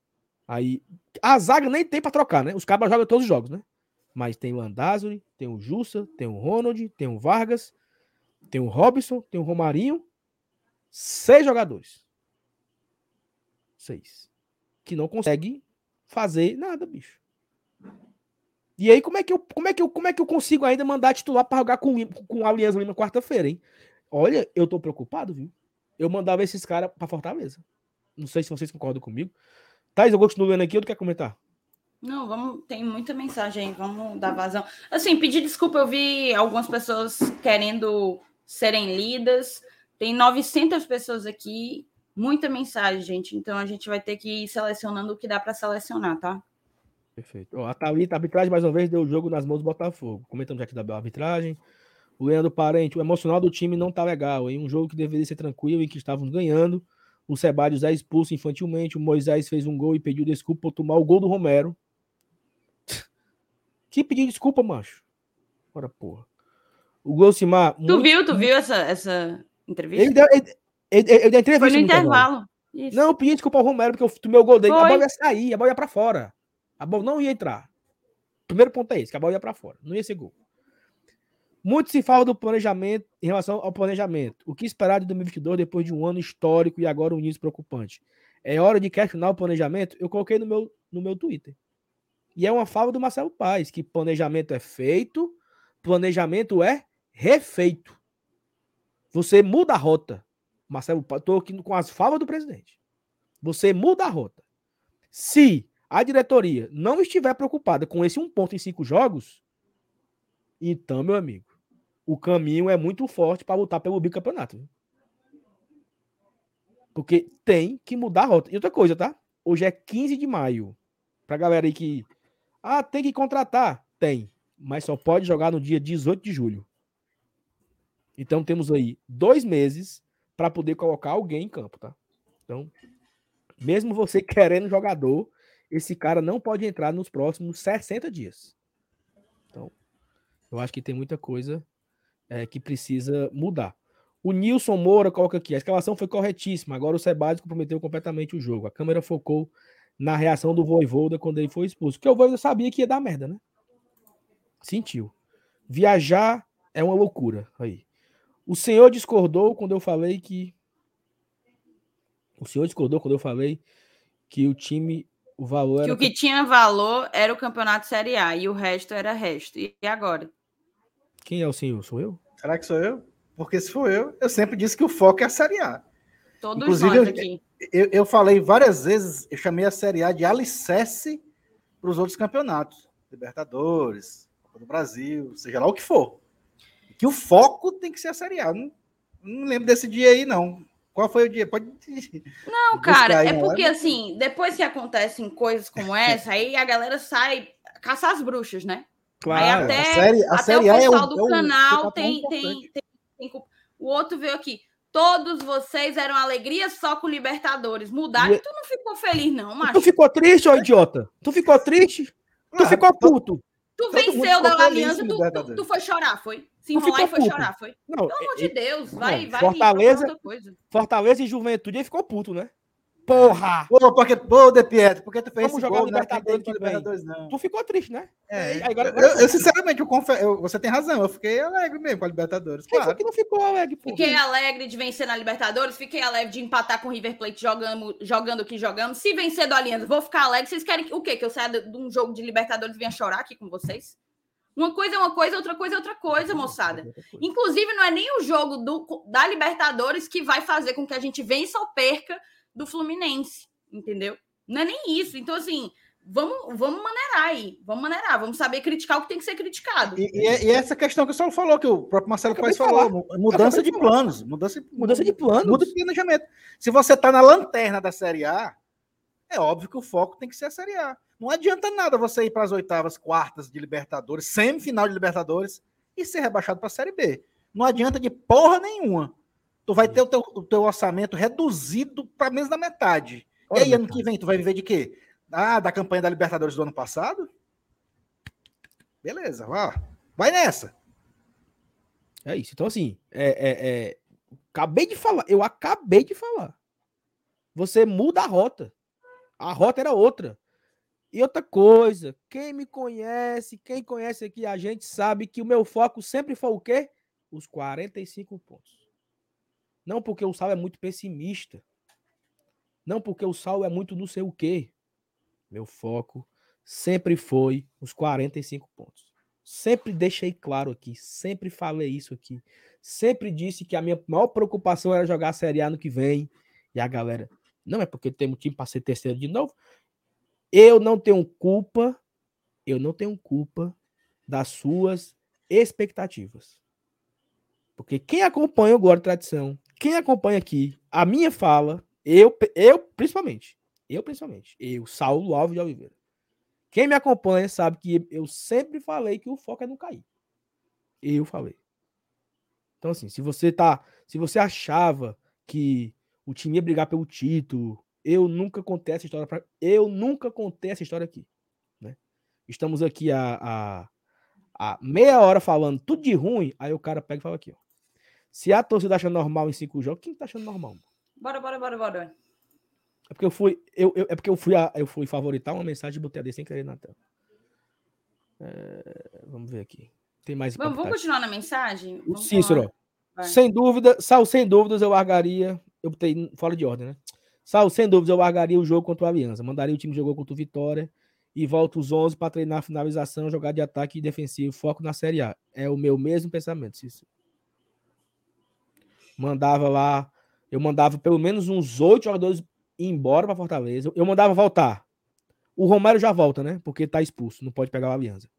Aí. A zaga nem tem pra trocar, né? Os cabas jogam todos os jogos, né? Mas tem o Landázuri, tem o Jussa, tem o Ronald, tem o Vargas, tem o Robson, tem o Romarinho. Seis jogadores. Seis. Que não consegue fazer nada, bicho. E aí, como é que eu, como é que eu, como é que eu consigo ainda mandar titular para jogar com, com o Aliança Lima quarta-feira, hein? Olha, eu tô preocupado, viu? Eu mandava esses caras para Fortaleza. Não sei se vocês concordam comigo. Thais, eu continuo lendo aqui, ou tu quer comentar? Não, vamos, tem muita mensagem aí, vamos dar vazão. Assim, pedir desculpa, eu vi algumas pessoas querendo serem lidas. Tem 900 pessoas aqui, muita mensagem, gente. Então a gente vai ter que ir selecionando o que dá para selecionar, tá? Perfeito. Ó, a Thalita, a arbitragem mais uma vez deu o jogo nas mãos do Botafogo. Comentamos aqui da arbitragem. O Leandro Parente, o emocional do time não tá legal. Em um jogo que deveria ser tranquilo e que estávamos ganhando, o Sebadios é expulso infantilmente. O Moisés fez um gol e pediu desculpa por tomar o gol do Romero. que pediu desculpa, macho? Ora, porra. O Golcimar. Tu muito... viu, tu viu essa, essa entrevista? Ele deu, ele, ele, ele deu entrevista. Foi no, no intervalo. intervalo. Não, pedi desculpa ao Romero porque eu tomei o gol dele. Foi. A bola ia sair, a bola ia pra fora. A bola não ia entrar. Primeiro ponto é esse, que a bola ia para fora. Não ia ser gol. Muito se fala do planejamento em relação ao planejamento. O que esperar de 2022 depois de um ano histórico e agora um início preocupante? É hora de questionar o planejamento? Eu coloquei no meu, no meu Twitter. E é uma fala do Marcelo Paes, que planejamento é feito, planejamento é refeito. Você muda a rota. Marcelo, estou aqui com as falas do presidente. Você muda a rota. Se a diretoria não estiver preocupada com esse um ponto em cinco jogos, então, meu amigo, o caminho é muito forte para lutar pelo bicampeonato. Porque tem que mudar a rota. E outra coisa, tá? Hoje é 15 de maio. Pra galera aí que. Ah, tem que contratar. Tem. Mas só pode jogar no dia 18 de julho. Então temos aí dois meses para poder colocar alguém em campo, tá? Então, mesmo você querendo jogador, esse cara não pode entrar nos próximos 60 dias. Então, eu acho que tem muita coisa é, que precisa mudar. O Nilson Moura coloca aqui: a escalação foi corretíssima. Agora o Sebades comprometeu completamente o jogo. A câmera focou na reação do Voivoda quando ele foi expulso. Porque o Voivoda sabia que ia dar merda, né? Sentiu. Viajar é uma loucura. Aí. O senhor discordou quando eu falei que. O senhor discordou quando eu falei que o time. O valor que era. o que tinha valor era o campeonato Série A e o resto era resto. E agora? Quem é o senhor? Sou eu? Será que sou eu? Porque se for eu, eu sempre disse que o foco é a Série A. Todos Inclusive, nós eu- aqui. Eu, eu falei várias vezes, eu chamei a Série A de alicerce para os outros campeonatos. Libertadores, Copa do Brasil, seja lá o que for. Que o foco tem que ser a Série A. Não, não lembro desse dia aí, não. Qual foi o dia? Pode. Não, cara, é porque hora. assim, depois que acontecem coisas como essa, aí a galera sai caçar as bruxas, né? Claro. Aí até, a série, a até série o A é o, pessoal do é canal campeonato tem, tem, tem, tem. O outro veio aqui. Todos vocês eram alegria só com Libertadores. Mudaram E- e tu não ficou feliz, não, Tu macho. ficou triste, ô idiota? Tu ficou triste? Tu Ah, ficou puto? Tu todo venceu da Aliança, tu, tu, tu foi chorar, foi? Se enrolar e foi puto. chorar, foi? Não, Pelo amor de Deus, vai, não, vai. Fortaleza- procurar outra coisa. Fortaleza e Juventude ele ficou puto, né? Porra! Pô, porque, pô, De Pietro, por que tu fez Vamos esse jogar gol? Libertadores vem. Libertadores, não. Tu ficou triste, né? É, Aí, agora- eu, eu, sinceramente, eu confe- eu- você tem razão, eu fiquei alegre mesmo com a Libertadores, Quem foi claro. que não ficou alegre, pô? Fiquei alegre de vencer na Libertadores, fiquei alegre de empatar com o River Plate jogando, jogando o que jogamos. Se vencer do Aliança, vou ficar alegre. Vocês querem que- o quê? Que eu saia de de um jogo de Libertadores e venha chorar aqui com vocês? Uma coisa é uma coisa, outra coisa é outra coisa, moçada. Inclusive, não é nem o jogo do, da Libertadores que vai fazer com que a gente vença ou perca do Fluminense, entendeu? Não é nem isso. Então, assim, vamos, vamos maneirar aí. Vamos maneirar, vamos saber criticar o que tem que ser criticado. E, e- e essa questão que o Saulo falou, que o próprio Marcelo Paes falou, mudança de planos. Mudança, Mudança de planos. Muda de planejamento. Se você tá na lanterna da Série A, é óbvio que o foco tem que ser a Série A. Não adianta nada você ir para as oitavas, quartas de Libertadores, semifinal de Libertadores e ser rebaixado para a Série B. Não adianta de porra nenhuma. Tu vai ter o teu, o teu orçamento reduzido para menos da metade. Ora, e aí, ano que vem, tu vai viver de quê? Ah, da campanha da Libertadores do ano passado? Beleza, vá. Vai nessa. É isso. Então, assim, é, é- é- acabei de falar. Eu acabei de falar. Você muda a rota. A rota era outra. E outra coisa, quem me conhece, quem conhece aqui a gente sabe que o meu foco sempre foi o quê? Os 45 pontos. Não porque o Sal é muito pessimista. Não porque o Sal é muito não sei o quê. Meu foco sempre foi os 45 pontos. Sempre deixei claro aqui, sempre falei isso aqui. Sempre disse que a minha maior preocupação era jogar a Série A no que vem. E a galera, não é porque temos time para ser terceiro de novo. Eu não tenho culpa, eu não tenho culpa das suas expectativas. Porque quem acompanha o Glória Tradição, quem acompanha aqui a minha fala, eu, eu principalmente, eu principalmente, eu, Saulo Alves de Oliveira. Quem me acompanha sabe que eu sempre falei que o foco é não cair. Eu falei. Então, assim, se você tá. Se você achava que o time ia brigar pelo título, eu nunca contei essa história pra, Eu nunca contei essa história aqui. Né? Estamos aqui a, a, a meia hora falando tudo de ruim, aí o cara pega e fala aqui, ó. Se a torcida acha normal em cinco jogos, quem tá achando normal? Bora, bora, bora, bora. É porque eu fui, eu, eu- é porque eu fui, a- eu fui favoritar uma mensagem e botei a D sem querer na tela. É, vamos ver aqui. Tem mais Vamos, vamos continuar na mensagem? Vamos Cícero, sem dúvida, Sal, sem dúvidas eu largaria. Eu botei fora de ordem, né? Sal, sem dúvidas eu largaria o jogo contra o Aliança. Mandaria o time jogou contra o Vitória e volta os 11 para treinar a finalização, jogar de ataque e defensivo, foco na Série A. É o meu mesmo pensamento, Cícero. Mandava lá, eu mandava pelo menos uns oito jogadores ir embora para Fortaleza. Eu mandava voltar. O Romero já volta, né? Porque tá expulso, não pode pegar o Aliança.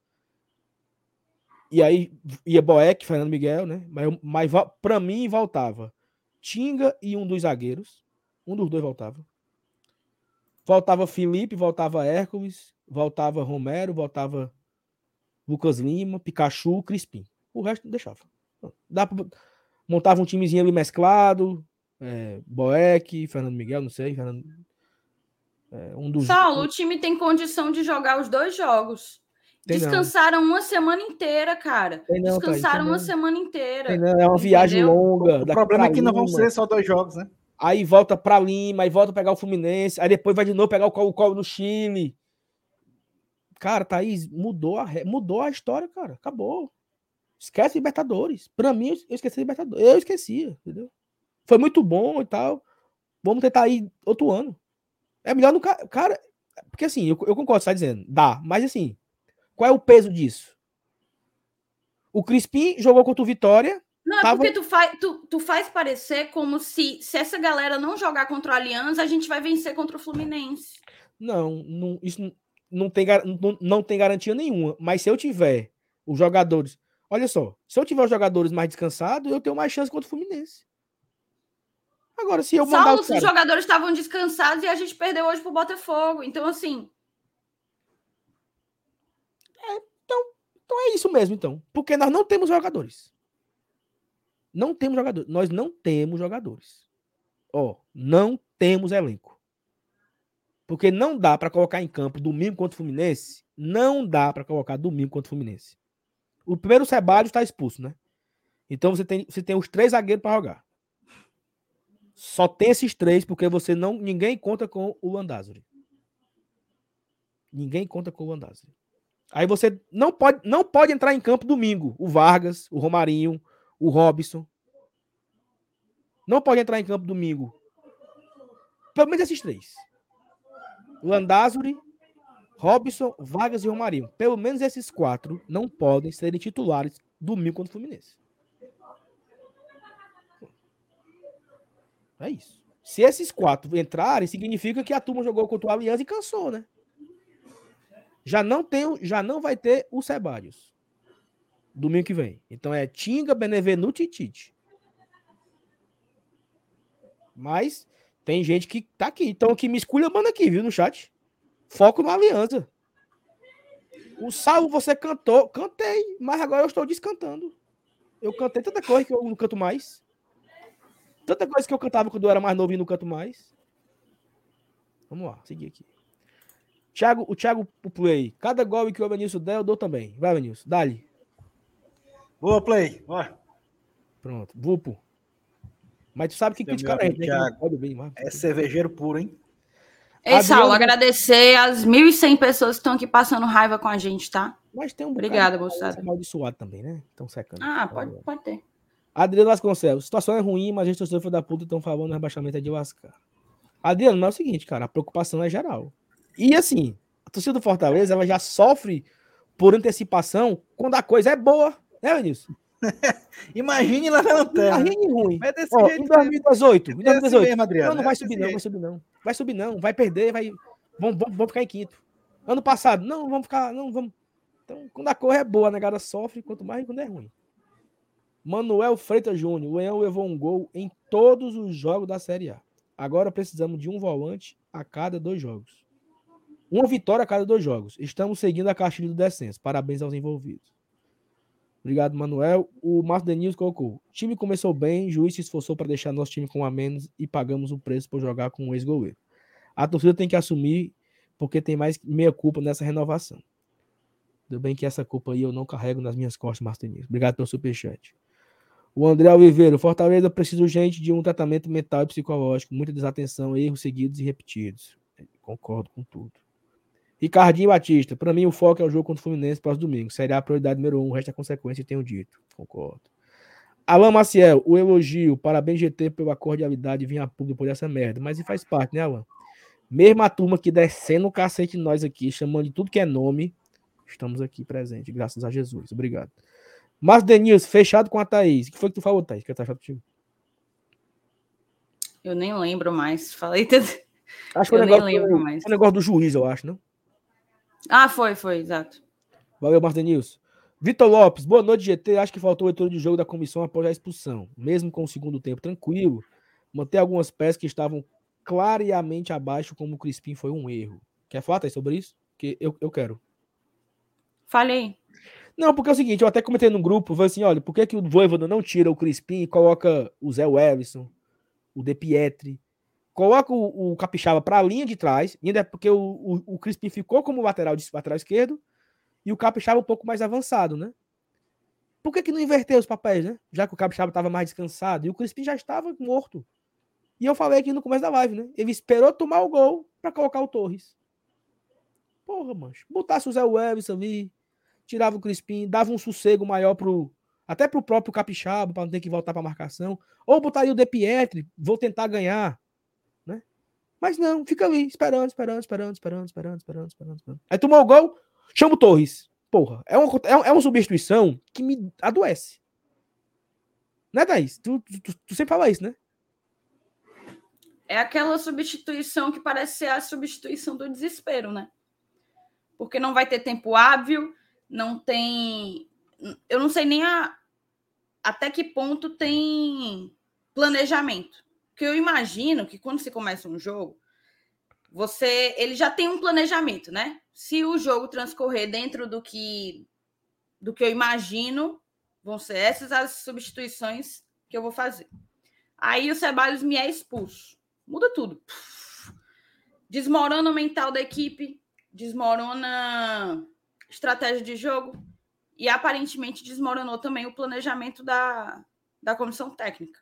E aí ia Boeck, Fernando Miguel, né? Mas, mas pra mim voltava Tinga e um dos zagueiros. Um dos dois voltava. Voltava Felipe, voltava Hércules, voltava Romero, voltava Lucas Lima, Pikachu, Crispim. O resto não deixava. Dá pra... Montava um timezinho ali mesclado. É, Boeck, Fernando Miguel, não sei. Fernando... é, um dos. Saulo, o time tem condição de jogar os dois jogos. Tem não. Descansaram uma semana inteira, cara. Tem não, Thaís, Descansaram tem uma não. semana inteira. Não, É uma viagem Entendeu? longa. O problema é que não vão ser só dois jogos, né? aí volta pra Lima, aí volta pegar o Fluminense, aí depois vai de novo pegar o Colo-Colo no Chile. Cara, Thaís, mudou a, re- mudou a história, cara. Acabou. Esquece Libertadores. Pra mim, eu esqueci Libertadores. Eu esquecia, entendeu? Foi muito bom e tal. Vamos tentar ir outro ano. É melhor no ca- cara. Porque assim, eu, eu concordo você tá dizendo. Dá. Mas assim, qual é o peso disso? O Crispim jogou contra o Vitória. Não, é Tava- porque tu faz, tu, tu faz parecer como se, se essa galera não jogar contra o Aliança, a gente vai vencer contra o Fluminense. Não, não isso não, tem, não, não tem garantia nenhuma. Mas se eu tiver os jogadores. Olha só, se eu tiver os jogadores mais descansados, eu tenho mais chance contra o Fluminense. Agora, se eu mandar Saulo, os caras- jogadores estavam descansados e a gente perdeu hoje pro Botafogo. Então, assim, Então é isso mesmo, então. Porque nós não temos jogadores. Não temos jogadores. Nós não temos jogadores. Ó, não temos elenco. Porque não dá para colocar em campo domingo contra o Fluminense. Não dá para colocar domingo contra o Fluminense. O primeiro Ceballos está expulso, né? Então você tem, você tem os três zagueiros para jogar. Só tem esses três porque você não ninguém conta com o Landázuri. Ninguém conta com o Landázuri. Aí você não pode, não pode entrar em campo domingo. O Vargas, o Romarinho, o Robson. Não pode entrar em campo domingo. Pelo menos esses três. Landázuri, Robson, Vargas e Romarinho. Pelo menos esses quatro não podem serem titulares domingo contra o Fluminense. É isso. Se esses quatro entrarem, significa que a turma jogou contra o Aliança e cansou, né? Já não tem, já não vai ter o Ceballos. Domingo que vem. Então é Tinga, Benevenuto e Tite. Mas tem gente que tá aqui. Então que me esculhambando aqui, viu, no chat. Foco na aliança. O salvo você cantou, cantei, mas agora eu estou descantando. Eu cantei tanta coisa que eu não canto mais. Tanta coisa que eu cantava quando eu era mais novo e não canto mais. Vamos lá, seguir aqui. Thiago, o Thiago pro play. Cada gol que o Evanilson der, eu dou também. Vai, Evanilson. Dali. Boa, Play. Bora. Pronto. Vupo. Mas tu sabe que criticaram a gente, né? É cervejeiro puro, hein? Ei, Adriano- Saulo, agradecer as 1.100 pessoas que estão aqui passando raiva com a gente, tá? Mas tem um Obrigada, moçada. amaldiçoado também, né? Estão secando. Ah, pode, pode ter. Adriano Vasconcelos. Situação é ruim, mas a gente torcedor foi da puta estão falando no rebaixamento é de lascar. Adriano, mas é o seguinte, cara, a preocupação é geral. E assim, a torcida do Fortaleza, ela já sofre por antecipação quando a coisa é boa, né, Vinícius? Imagine lá na lanterna. gente ruim. É desse Ó, jeito em 2018, em mesmo. É 2018, assim mesmo, Adriano. Não, não vai subir, não, vai jeito. subir, não. Vai subir, não. Vai perder, vai. Vamos, vamos, ficar em quinto. Ano passado, não, vamos ficar. Não, vamos. Então, quando a cor é boa, a negada sofre, quanto mais quando é ruim. Manuel Freitas Júnior, o Leão levou um gol em todos os jogos da Série A. Agora precisamos de um volante a cada dois jogos. Uma vitória a cada dois jogos. Estamos seguindo a caixinha do descenso. Parabéns aos envolvidos. Obrigado, Manuel. O Márcio Denilson colocou. Time começou bem, juiz se esforçou para deixar nosso time com a menos e pagamos o preço por jogar com um ex-goleiro. A torcida tem que assumir, porque tem mais meia culpa nessa renovação. Deu bem que essa culpa aí eu não carrego nas minhas costas, Márcio Denilson. Obrigado pelo superchat. O André Oliveira, Fortaleza precisa urgente de um tratamento mental e psicológico, muita desatenção, erros seguidos e repetidos. Concordo com tudo. Ricardinho Batista, para mim o foco é o jogo contra o Fluminense próximo domingo. Será a prioridade número um, o resto é consequência, tenho dito. Concordo. Alan Maciel, o elogio, parabéns GT pela cordialidade vir a público por essa merda. Mas e faz parte, né, Alan? Mesmo a turma que descendo o cacete de nós aqui, chamando de tudo que é nome, estamos aqui presentes, graças a Jesus. Obrigado. Márcio Denilson, fechado com a Thaís. O que foi que tu falou, Thaís? Que tá fechado contigo? Eu nem lembro mais. Falei. Acho que Eu nem lembro do, mais. um negócio do juiz, eu acho, não? Ah, foi, foi, exato. Valeu, Márcio Denilson. Vitor Lopes, boa noite, GT. Acho que faltou o leitura de jogo da comissão após a expulsão. Mesmo com o segundo tempo tranquilo, manter algumas peças que estavam clareamente abaixo, como o Crispim, foi um erro. Quer falar Thaís, sobre isso? Que eu, eu quero. Falei. Não, porque é o seguinte, eu até comentei no grupo, falei assim, olha, por que, que o Voivoda não tira o Crispim e coloca o Zé Wellison, o De Pietri, coloca o, o Capixaba para a linha de trás, ainda é porque o, o, o Crispim ficou como lateral, de, lateral esquerdo, e o Capixaba um pouco mais avançado, né? Por que, que não inverteu os papéis, né? Já que o Capixaba estava mais descansado e o Crispim já estava morto. E eu falei aqui no começo da live, né? Ele esperou tomar o gol para colocar o Torres. Porra, mancho. Botasse o Zé Wellison ali, tirava o Crispim, dava um sossego maior pro até pro próprio Capixaba para não ter que voltar para marcação, ou botaria o De Pietri, vou tentar ganhar? Mas não, fica ali esperando, esperando, esperando, esperando, esperando, esperando, esperando, esperando. Aí tomou o gol, chama o Torres. Porra, é uma, é, é uma substituição que me adoece. Né, Thaís? Tu, tu, tu, sempre fala isso, né? É aquela substituição que parece ser a substituição do desespero, né? Porque não vai ter tempo hábil, não tem. Eu não sei nem a... até que ponto tem planejamento. Porque eu imagino que quando se começa um jogo, você ele já tem um planejamento, né? Se o jogo transcorrer dentro do que do que eu imagino, vão ser essas as substituições que eu vou fazer. Aí o Ceballos me é expulso. Muda tudo. Desmorona o mental da equipe, desmorona estratégia de jogo e aparentemente desmoronou também o planejamento da, da comissão técnica.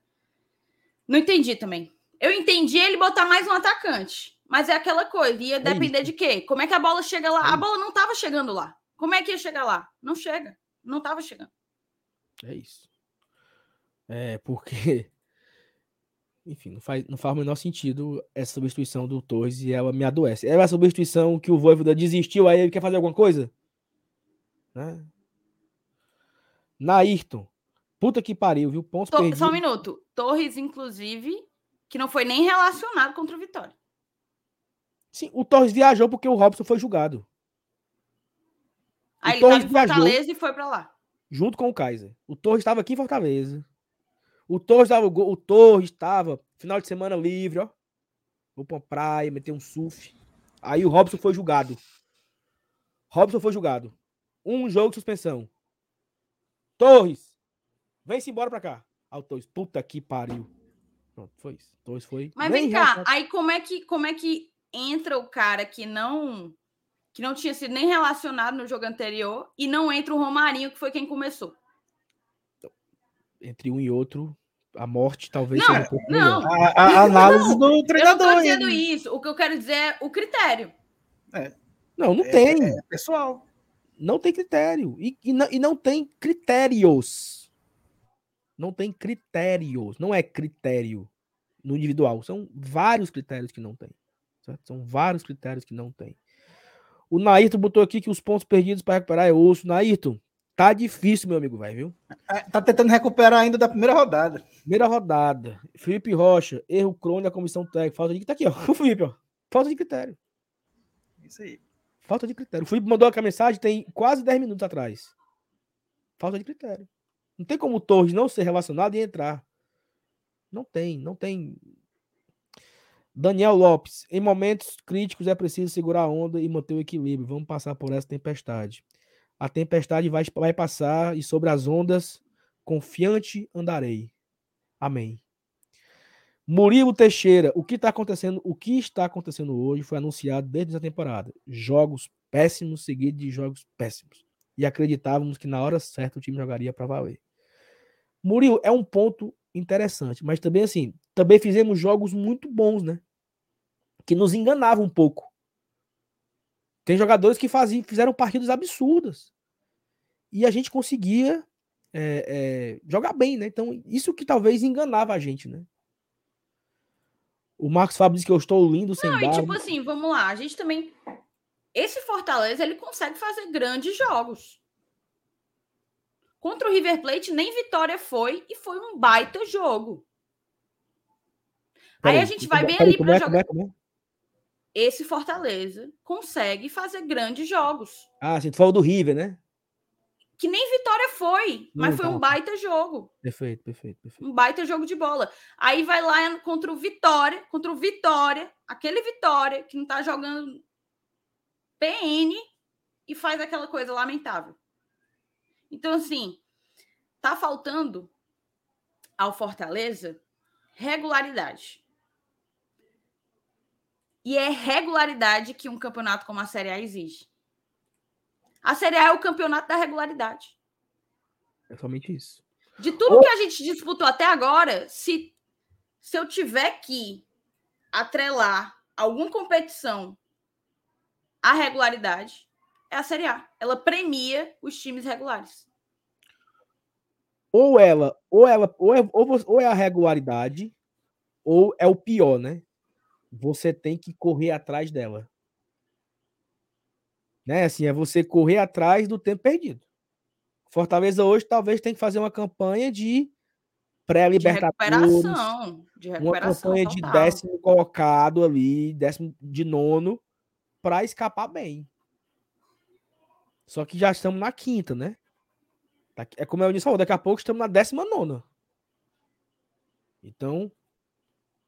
Não entendi também. Eu entendi ele botar mais um atacante, mas é aquela coisa, ia depender de quê? Como é que a bola chega lá? A bola não estava chegando lá. Como é que ia chegar lá? Não chega. Não estava chegando. É isso. É, porque. Enfim, não faz, não faz o menor sentido essa substituição do Torres e ela me adoece. É uma substituição que o Voivoda desistiu, aí ele quer fazer alguma coisa? Né? Nairton. Puta que pariu, viu? Pontos Tô- perdidos. Só um minuto. Torres, inclusive, que não foi nem relacionado contra o Vitória. Sim, o Torres viajou porque o Robson foi julgado. Aí ele Torres estava em viajou. Fortaleza e foi para lá. junto com o Kaiser. O Torres estava aqui em Fortaleza. O Torres estava, o Torres estava final de semana livre, ó. Vou pra praia, meter um surf. Aí o Robson foi julgado. Robson foi julgado. Um jogo de suspensão. Torres, vem-se embora pra cá. Aí o Torres, puta que pariu. Pronto, foi isso. Torres foi. Mas vem cá, relacionado. aí como é que como é que entra o cara que não que não tinha sido nem relacionado no jogo anterior e não entra o Romarinho, que foi quem começou? Entre um e outro, a morte talvez Não, seja um pouco não. A, a análise do Eu não treinador. tô dizendo hein? isso. O que eu quero dizer é o critério. Não, não É, tem. é pessoal. Não tem critério. E, e, não, e não tem critérios. Não tem critérios. Não é critério no individual. São vários critérios que não tem. certo? São vários critérios que não tem. O Nairton botou aqui que os pontos perdidos para recuperar é osso. Nairton, tá difícil, meu amigo, vai, viu? É, Tá tentando recuperar ainda da primeira rodada. Primeira rodada. Felipe Rocha, erro crônico da comissão técnica. Falta de. Tá aqui, ó. O Felipe, ó. Falta de critério. Isso aí. Falta de critério. O Felipe mandou aquela mensagem tem quase 10 minutos atrás. Falta de critério. Não tem como o Torres não ser relacionado e entrar. Não tem, não tem. Daniel Lopes. Em momentos críticos é preciso segurar a onda e manter o equilíbrio. Vamos passar por essa tempestade. A tempestade vai, vai passar e sobre as ondas, confiante andarei. Amém. Murilo Teixeira, o que está acontecendo? O que está acontecendo hoje foi anunciado desde a temporada. Jogos péssimos seguidos de jogos péssimos. E acreditávamos que na hora certa o time jogaria para valer. Murilo é um ponto interessante, mas também assim, também fizemos jogos muito bons, né? Que nos enganavam um pouco. Tem jogadores que faziam, fizeram partidas absurdas. E a gente conseguia é, é, jogar bem, né? Então, isso que talvez enganava a gente, né? O Marcos Fábio diz que eu estou lindo sem Não, e barba. tipo assim, vamos lá, a gente também. Esse Fortaleza, ele consegue fazer grandes jogos. Contra o River Plate, nem vitória foi, e foi um baita jogo. Aí a gente vai bem peraí, ali como para é, como jogar. é, como é? Esse Fortaleza consegue fazer grandes jogos. Ah, você falou do River, né? Que nem vitória foi, mas Não, foi tá. um baita jogo. Perfeito, perfeito, perfeito. Um baita jogo de bola. Aí vai lá contra o Vitória, contra o Vitória, aquele Vitória que não tá jogando PN e faz aquela coisa lamentável. Então, assim, tá faltando ao Fortaleza regularidade. E é regularidade que um campeonato como a Série A exige. A Série A é o campeonato da regularidade. É somente isso. De tudo que a gente disputou até agora, se, se eu tiver que atrelar alguma competição à regularidade, é a Série A. Ela premia os times regulares. Ou ela, ou ela, ou é, ou, é a regularidade, ou é o pior, né? Você tem que correr atrás dela. Né? Assim, é você correr atrás do tempo perdido. Fortaleza hoje talvez tem que fazer uma campanha de De pré-libertadores, recuperação. De uma recuperação. campanha de total. décimo colocado ali, décimo de nono, para escapar bem. Só que já estamos na quinta, né? É como eu disse, falou, daqui a pouco estamos na décima nona. Então,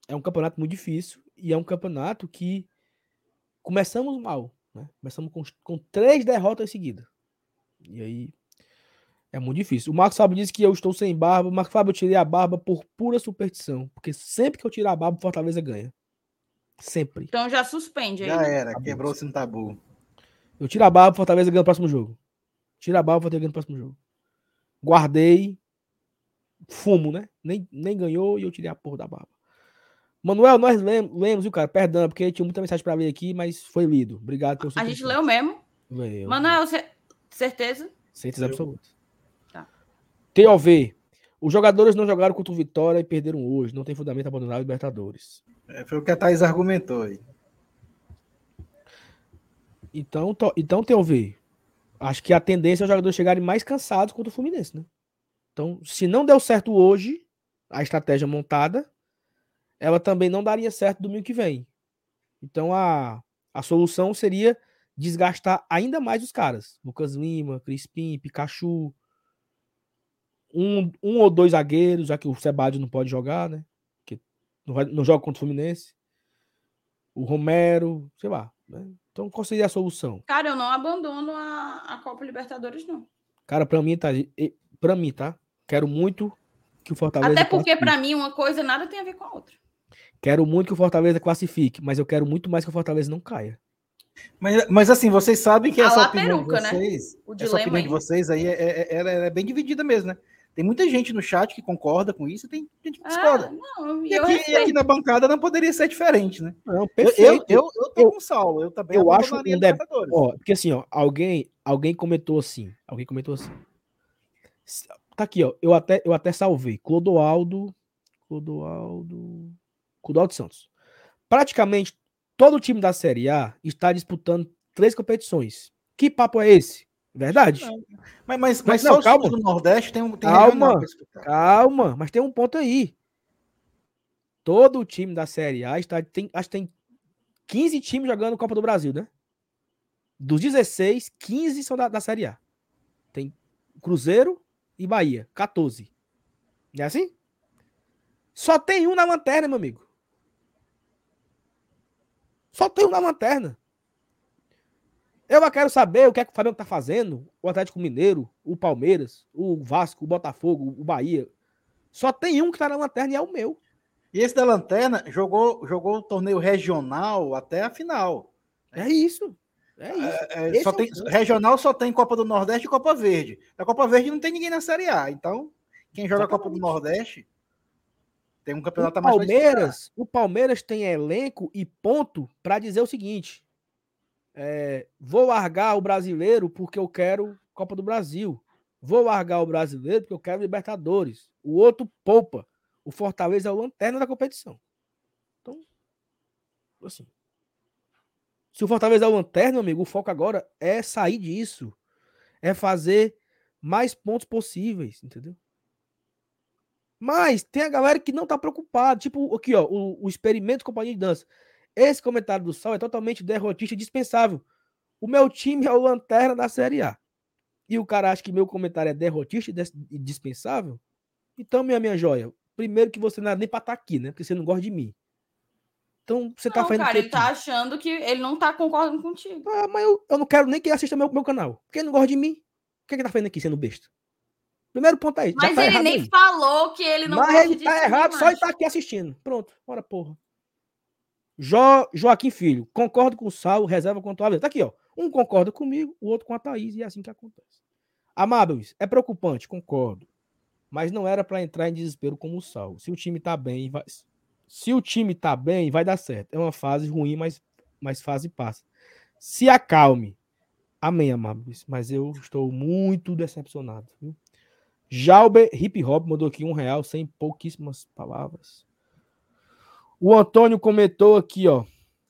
é um campeonato muito difícil e é um campeonato que começamos mal, né? Começamos com, com três derrotas seguidas. E aí é muito difícil. O Marcos Fábio disse que eu estou sem barba. O Marcos Fábio, eu tirei a barba por pura superstição. Porque sempre que eu tiro a barba, o Fortaleza ganha. Sempre. Então já suspende aí. Já né? era, quebrou-se no tabu. Eu tiro a barba, o Fortaleza ganha no próximo jogo. Tira a barba, o Fortaleza ganha no próximo jogo. Guardei. Fumo, né? Nem, nem ganhou e eu tirei a porra da barba. Manuel, nós lem- lemos, viu, cara? Perdão, porque tinha muita mensagem pra ler aqui, mas foi lido. Obrigado pelo A gente leu mesmo. Leu. Manuel, ce- certeza? Certeza absoluta. Tá. TOV. Os jogadores não jogaram contra o Vitória e perderam hoje. Não tem fundamento abandonar a Libertadores. É, foi o que a Thaís argumentou aí. Então, to- então TOV. Acho que a tendência é os jogadores chegarem mais cansados contra o Fluminense, né? Então, se não deu certo hoje, a estratégia montada, ela também não daria certo domingo que vem. Então, a, a solução seria desgastar ainda mais os caras. Lucas Lima, Crispim, Pikachu. Um, um ou dois zagueiros, já que o Sebadios não pode jogar, né? Que não, vai- não joga contra o Fluminense. O Romero, sei lá. né? Então, qual seria a solução? Cara, eu não abandono a, a Copa Libertadores, não. Cara, pra mim, tá. Pra mim, tá? Quero muito que o Fortaleza. Até porque, para mim, uma coisa nada tem a ver com a outra. Quero muito que o Fortaleza classifique, mas eu quero muito mais que o Fortaleza não caia. Mas, mas assim, vocês sabem que A essa opinião peruca, de né? vocês, O essa dilema opinião de aí. vocês aí, é, é- ela é bem dividida mesmo, né? Tem muita gente no chat que concorda com isso e tem gente que Ah, discorda. não, e eu aqui, e aqui na bancada não poderia ser diferente, né? Não, Eu, perfeito. eu, eu, eu tô Eu- com o Saulo, eu também eu acho um a deb-. Ó, porque assim, ó, alguém, alguém comentou assim. Alguém comentou assim. Tá aqui, ó. Eu até, eu até salvei. Clodoaldo. Clodoaldo. Clodoaldo Santos. Praticamente todo o time da Série A está disputando três competições. Que papo é esse? Verdade? Mas, mas, Mas mas não, só calma. do Nordeste tem um tem Calma. Calma, mas tem um ponto aí. Todo o time da Série A está. Tem, acho que tem 15 times jogando Copa do Brasil, né? Dos 16, 15 são da, da Série A. Tem Cruzeiro e Bahia, 14. Não é assim? Só tem um na lanterna, meu amigo. Só tem um na lanterna. Eu quero saber o que é que o Flamengo tá fazendo. O Atlético Mineiro, o Palmeiras, o Vasco, o Botafogo, o Bahia. Só tem um que tá na lanterna e é o meu. E esse da Lanterna jogou, jogou o torneio regional até a final. É isso. É isso. É, Esse só é o tem, regional só tem Copa do Nordeste e Copa Verde. Da Copa Verde não tem ninguém na Série A. Então, quem joga a Copa do Exatamente. Nordeste tem um O campeonato a mais. Palmeiras, o Palmeiras tem elenco e ponto para dizer o seguinte: é, vou largar o brasileiro porque eu quero Copa do Brasil. Vou largar o brasileiro porque eu quero Libertadores. O outro poupa. O Fortaleza é o lanterna da competição. Então, assim. Se o Fortaleza é o lanterna, meu amigo, o foco agora é sair disso. É fazer mais pontos possíveis, entendeu? Mas tem a galera que não tá preocupada. Tipo, aqui, ó, o, o experimento companhia de dança. Esse comentário do Sal é totalmente derrotista e dispensável. O meu time é o lanterna da Série A. E o cara acha que meu comentário é derrotista e dispensável? Então, minha minha joia, primeiro que você não é nem pra estar tá aqui, né? Porque você não gosta de mim. Então, você tá não, tá fazendo. Cara, ele tá achando que ele não tá concordando contigo. Ah, mas eu, eu não quero nem que ele assista meu, meu canal. Porque ele não gosta de mim. O que ele tá fazendo aqui sendo besta? Primeiro ponto aí. Mas tá ele nem aí. falou que ele não Mas ele tá errado, só ele tá aqui assistindo. Pronto, bora porra. Jo, Joaquim Filho, concordo com o Sal, reserva contra o Abel. Tá aqui, ó. Um concorda comigo, o outro com a Thaís, e é assim que acontece. Amáveis, é preocupante, concordo. Mas não era para entrar em desespero como o Sal. Se o time tá bem, vai... se o time tá bem, vai dar certo. É uma fase ruim, mas, mas fase passa. Se acalme. Amém, amáveis. Mas eu estou muito decepcionado. Viu? Jalber Hip Hop mandou aqui um real, sem pouquíssimas palavras. O Antônio comentou aqui, ó.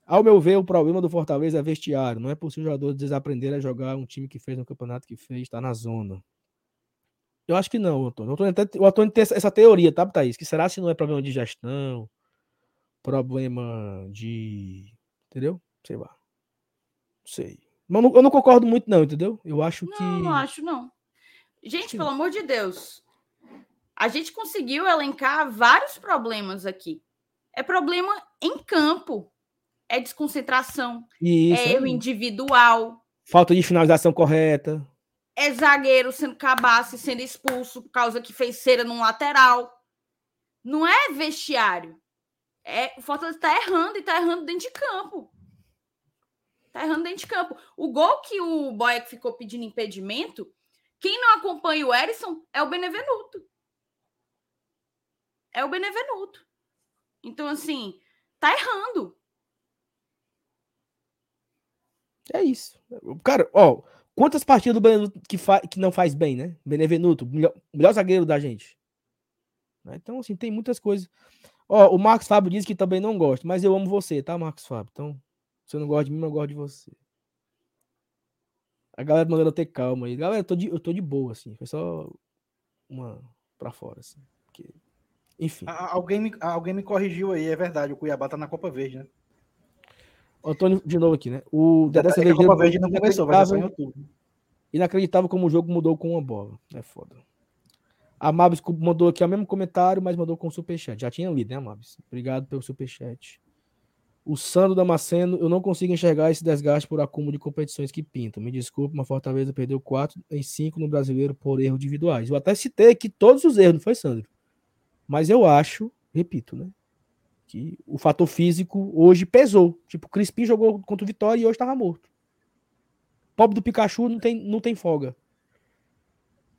Ao meu ver, o problema do Fortaleza é vestiário. Não é possível o jogador desaprender a jogar um time que fez no campeonato que fez, está na zona. Eu acho que não, Antônio. O Antônio, o Antônio tem essa teoria, tá, Thaís? Que será se não é problema de gestão, problema de. Entendeu? Sei lá. Não sei. Mas eu não concordo muito, não, entendeu? Eu acho não, que. Não, não acho, não. Gente, pelo amor de Deus. A gente conseguiu elencar vários problemas aqui. É problema em campo. É desconcentração. Isso, é erro individual. Falta de finalização correta. É zagueiro sendo cabaço e sendo expulso por causa que fez cera num lateral. Não é vestiário. É, o Fortaleza está errando e está errando dentro de campo. Está errando dentro de campo. O gol que o Boia ficou pedindo impedimento quem não acompanha o Erisson é o Benevenuto. É o Benevenuto. Então, assim, tá errando. É isso. Cara, ó, quantas partidas do Benevenuto que, que não faz bem, né? Benevenuto, melhor, melhor zagueiro da gente. Né? Então, assim, tem muitas coisas. Ó, o Marcos Fábio diz que também não gosta, mas eu amo você, tá, Marcos Fábio? Então, você não gosta de mim, eu gosto de você. A galera mandando ter calma aí. Galera, eu tô de, eu tô de boa, assim. Foi só uma pra fora, assim. Porque... Enfim. alguém, me, alguém me corrigiu aí, é verdade. O Cuiabá tá na Copa Verde, né? Antônio de novo aqui, né? O Dedé é, A Copa Verde não começou, vai ser em outubro. Inacreditável como o jogo mudou com uma bola. É foda. A Mabs mandou aqui o mesmo comentário, mas mandou com superchat. Já tinha lido, né, Mabs? Obrigado pelo superchat. O Sandro Damasceno, eu não consigo enxergar esse desgaste por acúmulo de competições que pintam. Me desculpe, mas Fortaleza perdeu 4 em 5 no brasileiro por erros individuais. Eu até citei aqui todos os erros, não foi, Sandro? Mas eu acho, repito, né? Que o fator físico hoje pesou. Tipo, o Crispim jogou contra o Vitória e hoje estava morto. Pobre do Pikachu não tem, não tem folga.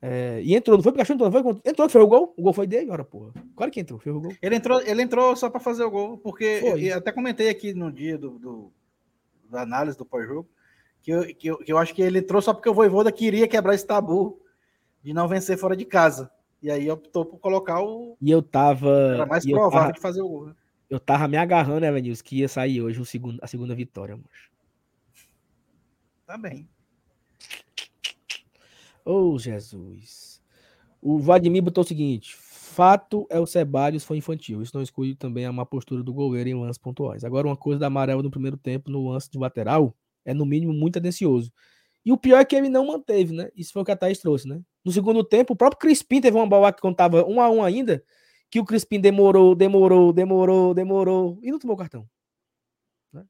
É, e entrou, não foi Pikachu, entrou, não foi, entrou, fez o gol, o gol foi dele, ora porra. Claro que entrou, fez o gol. Ele entrou, ele entrou só para fazer o gol, porque eu, até comentei aqui no dia do, do da análise do pós-jogo, que eu, que, eu, que eu acho que ele entrou só porque o Voivoda queria quebrar esse tabu de não vencer fora de casa. E aí optou por colocar o. E eu tava. Era mais provável tava, de fazer o gol. Né? Eu tava me agarrando, né, Vinícius, que ia sair hoje o segundo, a segunda vitória, moço. Tá bem. Oh, Jesus. O Vladimir botou o seguinte: fato é o Sebadios foi infantil. Isso não exclui também a má postura do goleiro em lances pontuais. Agora, uma coisa da amarela no primeiro tempo, no lance de lateral, é no mínimo muito atencioso. E o pior é que ele não manteve, né? Isso foi o que a Thaís trouxe, né? No segundo tempo, o próprio Crispim teve uma bola que contava um a um ainda, que o Crispim demorou, demorou, demorou, demorou, e não tomou cartão. Né?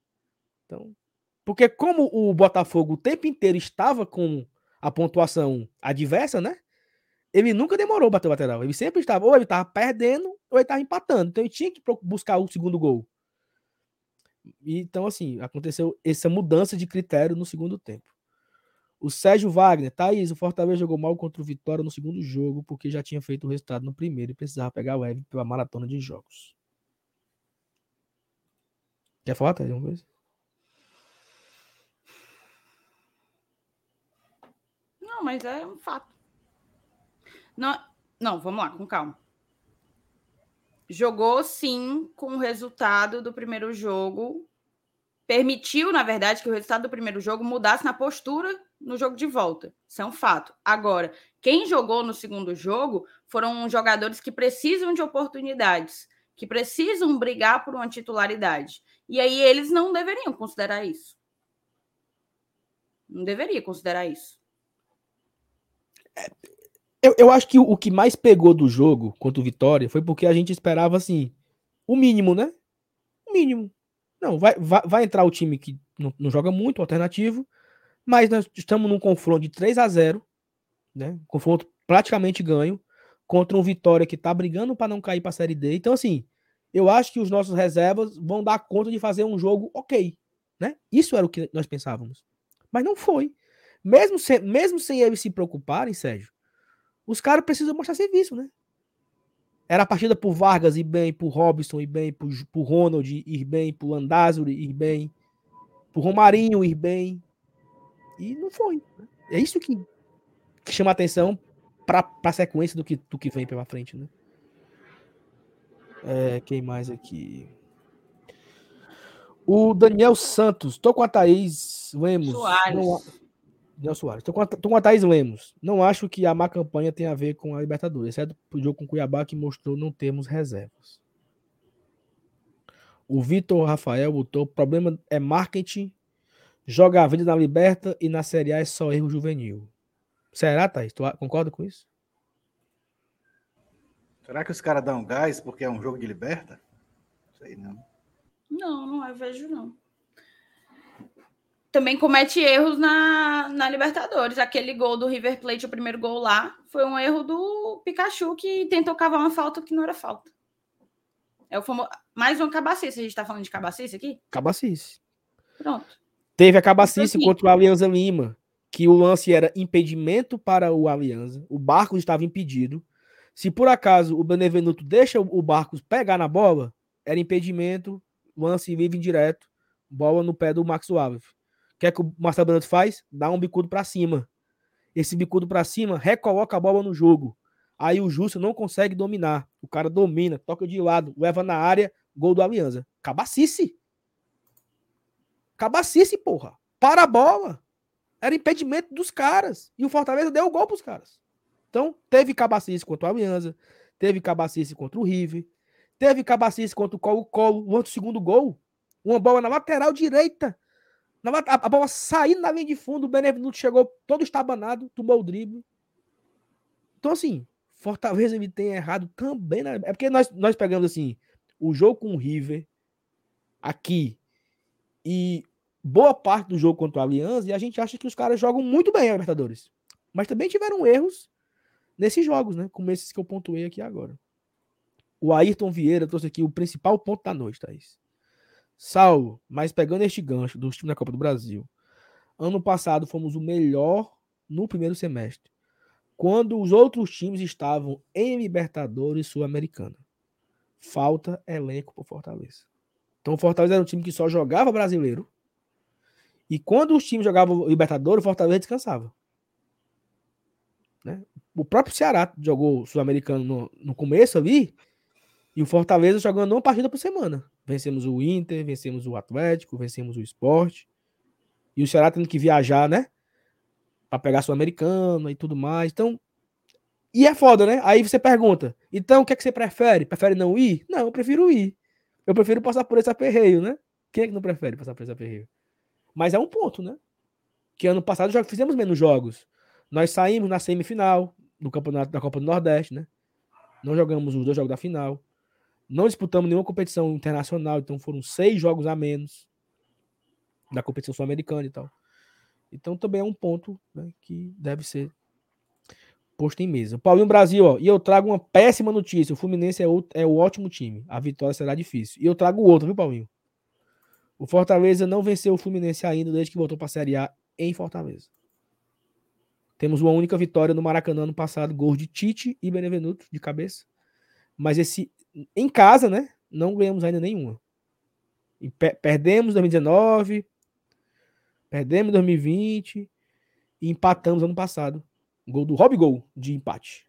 Então, porque como o Botafogo o tempo inteiro estava com a pontuação adversa, né? ele nunca demorou bater o lateral. Ele sempre estava, ou ele estava perdendo, ou ele estava empatando. Então ele tinha que buscar o segundo gol. Então, assim, aconteceu essa mudança de critério no segundo tempo. O Sérgio Wagner, Thaís, o Fortaleza jogou mal contra o Vitória no segundo jogo, porque já tinha feito o resultado no primeiro e precisava pegar o Eve pela maratona de jogos. Quer falar, Thaís, alguma coisa? Não, mas é um fato. Não, não, vamos lá, com calma. Jogou sim com o resultado do primeiro jogo Permitiu, na verdade, que o resultado do primeiro jogo mudasse na postura no jogo de volta. Isso é um fato. Agora, quem jogou no segundo jogo foram jogadores que precisam de oportunidades, que precisam brigar por uma titularidade. E aí eles não deveriam considerar isso. Não deveria considerar isso. Eu, eu acho que o que mais pegou do jogo contra o Vitória foi porque a gente esperava, assim, o mínimo, né? O mínimo. Não, vai, vai, vai entrar o time que não, não joga muito, alternativo, mas nós estamos num confronto de 3 a 0 né? Confronto praticamente ganho contra um Vitória que tá brigando para não cair para a Série D. Então, assim, eu acho que os nossos reservas vão dar conta de fazer um jogo ok, né? Isso era o que nós pensávamos. Mas não foi. Mesmo sem, mesmo sem eles se preocuparem, Sérgio, os caras precisam mostrar serviço, né? Era a partida por Vargas ir bem, por Robson ir bem, por, por Ronald ir bem, por Landázuri ir bem, por Romarinho ir bem. E não foi. É isso que, que chama atenção para a sequência do que, do que vem pela frente, né? É, quem mais aqui? O Daniel Santos. Tô com a Thaís Lemos. Soares. Não, Daniel Soares. Tô com, a, tô com a Thaís Lemos. Não acho que a má campanha tenha a ver com a Libertadores, exceto o jogo com o Cuiabá que mostrou não termos reservas. O Vitor Rafael botou: o problema é marketing, joga a vida na Liberta e na Série A é só erro juvenil. Será, Thaís? Tu concorda com isso? Será que os caras dão gás porque é um jogo de liberta? Sei não. Não, não é, vejo não. Também comete erros na, na Libertadores. Aquele gol do River Plate, o primeiro gol lá, foi um erro do Pikachu que tentou cavar uma falta que não era falta. É o famoso... Mais um cabacice. A gente tá falando de cabacice aqui? Cabacice. Pronto. Teve a cabacice Então, contra o Alianza Lima, que o lance era impedimento para o Alianza. O Barcos estava impedido. Se por acaso o Benevenuto deixa o Barcos pegar na bola, era impedimento, lance vive indireto, bola no pé do Max Suave. Que é que o Marcelo Benevenuto faz? Dá um bicudo para cima. Esse bicudo para cima recoloca a bola no jogo. Aí o Justo não consegue dominar. O cara domina, toca de lado, leva na área, gol do Alianza. Cabacice. Cabacice, porra. Para a bola. Era impedimento dos caras. E o Fortaleza deu o gol pros caras. Então, teve cabacice contra o Alianza, teve cabacice contra o River, teve cabacice contra o Colo-Colo, o outro segundo gol, uma bola na lateral direita, a, a, bola saindo na linha de fundo, o Benevenuto chegou todo estabanado, tomou o drible. Então, assim, Fortaleza ele tem errado também. Né? É porque nós, nós pegamos, assim, o jogo com o River aqui e boa parte do jogo contra o Aliança e a gente acha que os caras jogam muito bem a Libertadores. Mas também tiveram erros nesses jogos, né? Como esses que eu pontuei aqui agora. O Ayrton Vieira trouxe aqui o principal ponto da noite, Thaís. Saulo, mas pegando este gancho do time da Copa do Brasil. Ano passado fomos o melhor no primeiro semestre. Quando os outros times estavam em Libertadores Sul-Americana. Falta elenco para Fortaleza. Então o Fortaleza era um time que só jogava brasileiro. E quando os times jogavam Libertadores, o Fortaleza descansava. Né? O próprio Ceará jogou Sul-Americano no, no começo ali, e o Fortaleza jogando uma partida por semana. Vencemos o Inter, vencemos o Atlético, vencemos o Esporte. E o Ceará tendo que viajar, né? Pra pegar Sul-Americano e tudo mais. Então. E é foda, né? Aí você pergunta: então o que é que você prefere? Prefere não ir? Não, eu prefiro ir. Eu prefiro passar por esse aperreio, né? Quem é que não prefere passar por esse aperreio? Mas é um ponto, né? Que ano passado já fizemos menos jogos. Nós saímos na semifinal do campeonato da Copa do Nordeste, né? Não jogamos os dois jogos da final. Não disputamos nenhuma competição internacional, então foram seis jogos a menos da competição sul-americana e tal. Então também é um ponto né, que deve ser posto em mesa. Paulinho Brasil, ó, e eu trago uma péssima notícia. O Fluminense é o, é o ótimo time. A vitória será difícil. E eu trago outro, viu, Paulinho? O Fortaleza não venceu o Fluminense ainda desde que voltou para a Série A em Fortaleza. Temos uma única vitória no Maracanã no passado, gols de Tite e Benevenuto de cabeça. Mas esse em casa, né? Não ganhamos ainda nenhuma. E pe perdemos em 2019, perdemos em 2020 e empatamos ano passado Gol do Rob Gol de empate.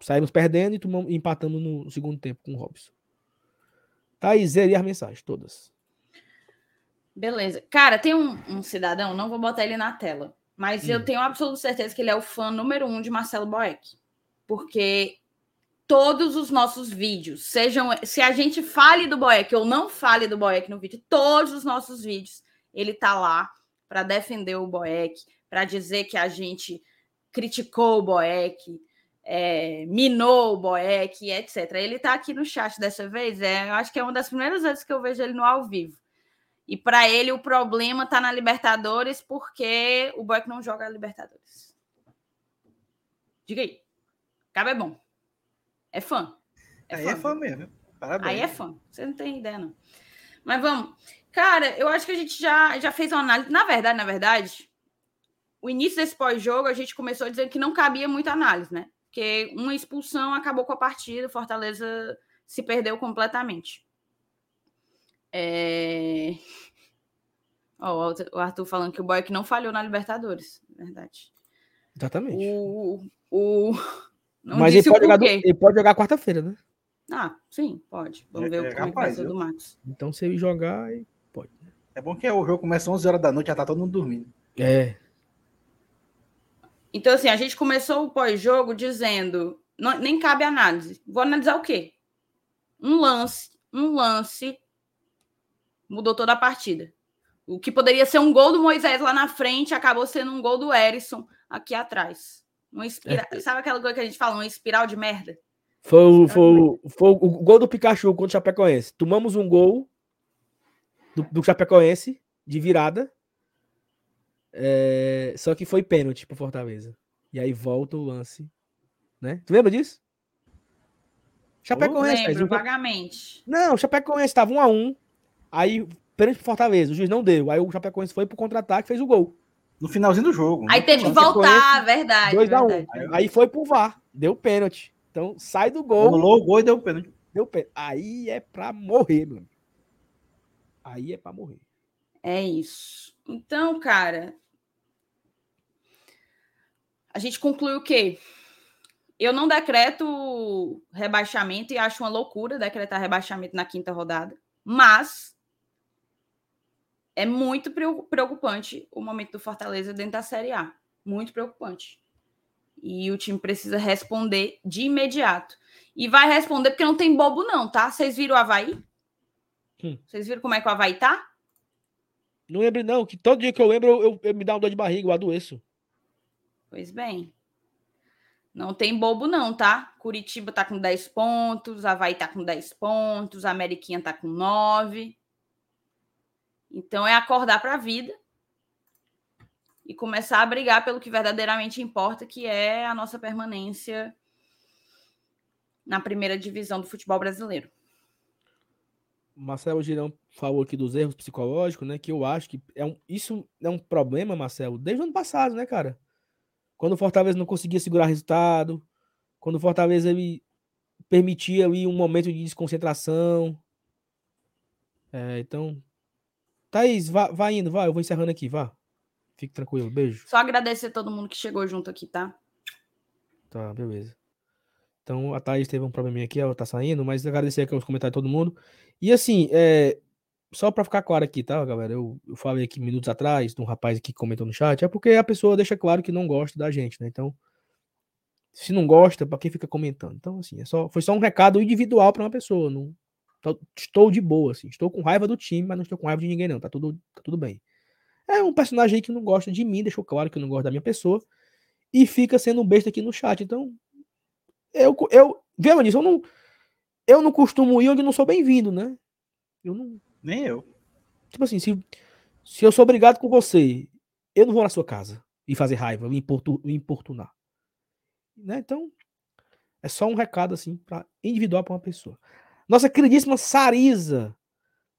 Saímos perdendo e tomamos, empatamos no segundo tempo com o Robson. Thaís, zerei as mensagens, todas. Beleza. Cara, tem um, um cidadão, não vou botar ele na tela, mas Hum. eu tenho absoluta certeza que ele é o fã número um de Marcelo Boeck. Porque todos os nossos vídeos, sejam. Se a gente fale do Boeck ou não fale do Boeck no vídeo, todos os nossos vídeos, ele tá lá para defender o Boeck, para dizer que a gente criticou o Boeck, é, minou o Boeck, etc. Ele tá aqui no chat dessa vez, é, eu acho que é uma das primeiras vezes que eu vejo ele no ao vivo. E para ele o problema tá na Libertadores porque o Boeck não joga a Libertadores. Diga aí. Cabo é bom. É fã. Aí é fã mesmo. Parabéns. Aí é fã. Você não tem ideia, não. Mas vamos. Cara, eu acho que a gente já, já fez uma análise. Na verdade, na verdade, o início desse pós-jogo, a gente começou dizendo que não cabia muita análise, né? Porque uma expulsão acabou com a partida, o Fortaleza se perdeu completamente. É... Ó, o Arthur falando que o Boeck não falhou na Libertadores. Verdade. Exatamente. O. o... Não Mas ele pode, jogar, ele pode jogar quarta-feira, né? Ah, sim, pode. Vamos É- ver é o é que vai ser do Max. Então, se ele jogar, pode. É bom que o jogo começa às 11 horas da noite, já tá todo mundo dormindo. É. Então, assim, a gente começou o pós-jogo dizendo, não- nem cabe análise. Vou analisar o quê? Um lance, um lance mudou toda a partida. O que poderia ser um gol do Moisés lá na frente acabou sendo um gol do Erisson aqui atrás. Uma espira... Sabe aquela coisa que a gente fala, uma espiral de merda? Foi, o- foi, o- foi o gol do Pikachu contra o Chapecoense. Tomamos um gol do, do Chapecoense de virada. É, só que foi pênalti pro Fortaleza. E aí volta o lance. Né? Tu lembra disso? Chapecoense. Thaís, Lembro, o- vagamente. Não, o Chapecoense tava 1 a 1 Aí pênalti pro Fortaleza. O juiz não deu. Aí o Chapecoense foi pro contra-ataque e fez o gol. No finalzinho do jogo. Aí né? teve que voltar, verdade. 2x1. verdade. Aí foi pro VAR. Deu pênalti. Então sai do gol. Anulou o gol e deu o pênalti. Deu pênalti. Aí é pra morrer, meu amigo. Aí é pra morrer. É isso. Então, cara, a gente conclui o quê? Eu não decreto rebaixamento e acho uma loucura decretar rebaixamento na quinta rodada, mas é muito preo- preocupante o momento do Fortaleza dentro da Série A. Muito preocupante. E o time precisa responder de imediato. E vai responder porque não tem bobo, não, tá? Vocês viram o Havaí? Hum. Vocês viram como é que o Havaí tá? Não lembro, não, que todo dia que eu lembro, eu, eu- eu me dá uma dor de barriga, eu adoeço. Pois bem. Não tem bobo, não, tá? Curitiba tá com 10 pontos, Havaí tá com 10 pontos, a Ameriquinha tá com 9. Então é acordar para a vida e começar a brigar pelo que verdadeiramente importa, que é a nossa permanência na primeira divisão do futebol brasileiro. Marcelo Girão falou aqui dos erros psicológicos, né? Que eu acho que é um, isso é um problema, Marcelo, desde o ano passado, né, cara? Quando o Fortaleza não conseguia segurar resultado, quando o Fortaleza ele permitia ali um momento de desconcentração. É, então. Thaís, vá, vá indo, vai, eu vou encerrando aqui, vá. Fique tranquilo, beijo. Só agradecer a todo mundo que chegou junto aqui, tá? Tá, beleza. Então a Thaís teve um probleminha aqui, ela tá saindo, mas agradecer aqui os comentários de todo mundo. E assim, é, só pra ficar claro aqui, tá, galera? Eu, eu falei aqui minutos atrás de um rapaz aqui que comentou no chat, é porque a pessoa deixa claro que não gosta da gente, né? Então, se não gosta, pra quem fica comentando? Então, assim, é só, foi só um recado individual pra uma pessoa. Não, tô- estou de boa, assim. Estou com raiva do time, mas não estou com raiva de ninguém, não. Tá tudo, tá tudo bem. É um personagem aí que não gosta de mim, deixou claro que não gosta da minha pessoa. E fica sendo um besta aqui no chat. Então, eu, eu vê, Manis, eu não, eu não costumo ir onde não sou bem-vindo, né? Eu não, Nem eu. tipo assim, se, se eu sou obrigado com você, eu não vou na sua casa e fazer raiva, me importu- me importunar. Né? Então, é só um recado assim para individual para uma pessoa. Nossa queridíssima Sarisa,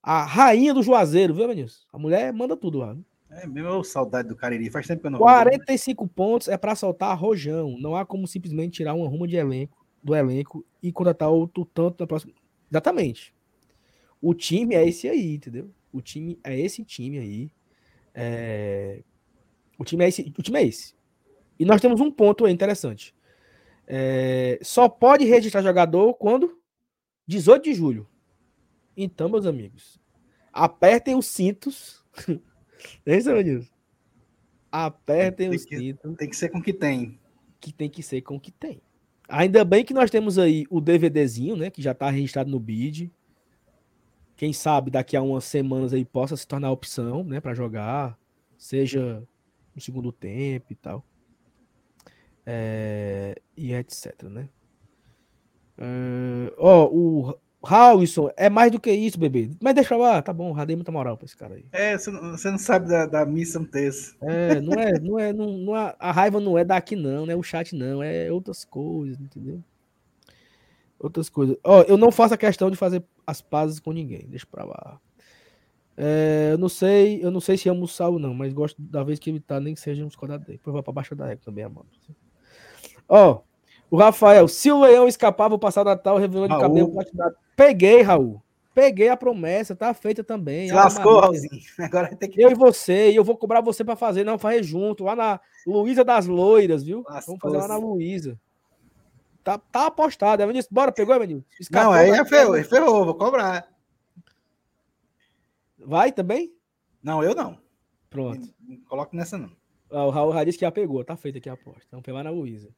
a rainha do Juazeiro, viu, Manis? A mulher manda tudo lá. É mesmo saudade do Cariri. Faz tempo que eu não vou. né? 45 pontos é para soltar rojão. Não há como simplesmente tirar uma ruma de elenco do elenco e contratar outro tanto na próxima. Exatamente. O time é esse aí, entendeu? O time é esse time aí. É... O time é esse. O time é esse. E nós temos um ponto aí interessante. É, só pode registrar jogador quando? 18 de julho. Então, meus amigos, apertem os cintos. Nem sabe disso. Apertem Tem os que- cintos, Tem que ser com o que tem. que tem que ser com o que tem. Ainda bem que nós temos aí o DVDzinho, né? Que já tá registrado no BID. Quem sabe daqui a umas semanas aí possa se tornar opção, né? Pra jogar. Seja no segundo tempo e tal. É, e etc, né? É, Ó, o Howison é mais do que isso, bebê. Mas deixa lá, tá bom, já dei muita moral pra esse cara aí. É, você não, você não sabe da, da missa um texto. É, não é, não é, não, não é- a raiva não é daqui não, não é o chat não, é outras coisas, entendeu? Outras coisas. Ó, eu não faço a questão de fazer as pazes com ninguém, deixa pra lá. É, eu não sei, eu não sei se amo o Sal não, mas gosto da vez que ele tá, nem que seja uns quadrados dele. Depois vai pra baixo da régua também, amado. Ó, o Rafael, se o leão escapar, vou passar Natal revelando de Raul. cabelo platinado. Peguei, Raul. Peguei a promessa, tá feita também. Se lascou. Raulzinho. Agora ter que. Eu e você, e eu vou cobrar você pra fazer, não, fazer junto, lá na Luísa das Loiras, viu? Vamos fazer lá na Luísa. Tá, tá apostado, Evanilson. Bora, pegou, Evanilson? Não, aí é ferrou, é ferrou, vou cobrar. Vai também? Não, eu não. Pronto. Não coloco nessa, não. Ah, o Raul já disse que já pegou, tá feita aqui a aposta. Então lá na Luísa.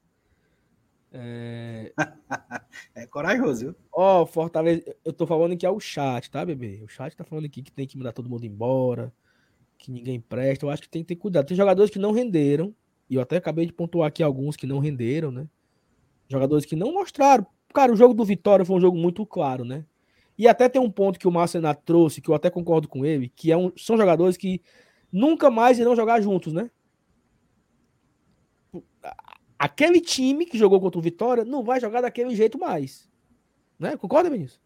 É... É corajoso, viu? Ó, Fortaleza, eu tô falando que é o chat, tá, bebê? O chat tá falando aqui que tem que mandar todo mundo embora, que ninguém presta. Eu acho que tem que ter cuidado. Tem jogadores que não renderam, e eu até acabei de pontuar aqui alguns que não renderam, né? Jogadores que não mostraram. Cara, o jogo do Vitória foi um jogo muito claro, né? E até tem um ponto que o Márcio Renato trouxe, que eu até concordo com ele, que é um, são jogadores que nunca mais irão jogar juntos, né? Aquele time que jogou contra o Vitória não vai jogar daquele jeito mais. Né? Concorda, Vinícius?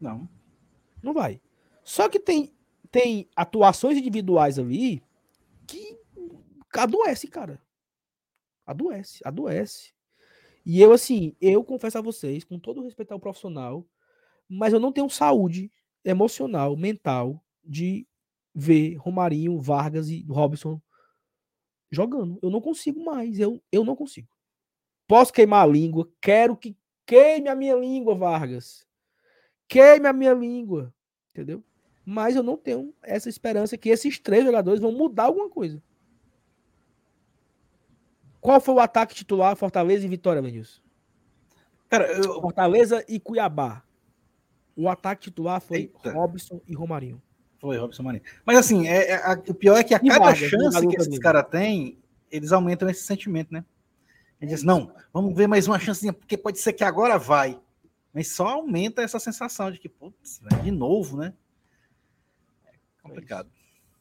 Não. Não vai. Só que tem, tem atuações individuais ali que adoece, cara. Adoece, adoece. E eu, assim, eu confesso a vocês, com todo respeito ao profissional, mas eu não tenho saúde emocional, mental, de ver Romarinho, Vargas e Robson jogando. Eu não consigo mais. Eu, eu não consigo. Posso queimar a língua. Quero que queime a minha língua, Vargas. Queime a minha língua. Entendeu? Mas eu não tenho essa esperança que esses três jogadores vão mudar alguma coisa. Qual foi o ataque titular Fortaleza e Vitória, Venilson? Cara, eu, Fortaleza e Cuiabá. O ataque titular foi Eita. Robson e Romarinho. Foi, Robson Marinho. Mas assim, é, é- a- o pior é que a E cada chance que esses caras têm, eles aumentam esse sentimento, né? Eles dizem, não, vamos ver mais uma chancinha, porque pode ser que agora vai. Mas só aumenta essa sensação de que, putz, de novo, né? É complicado.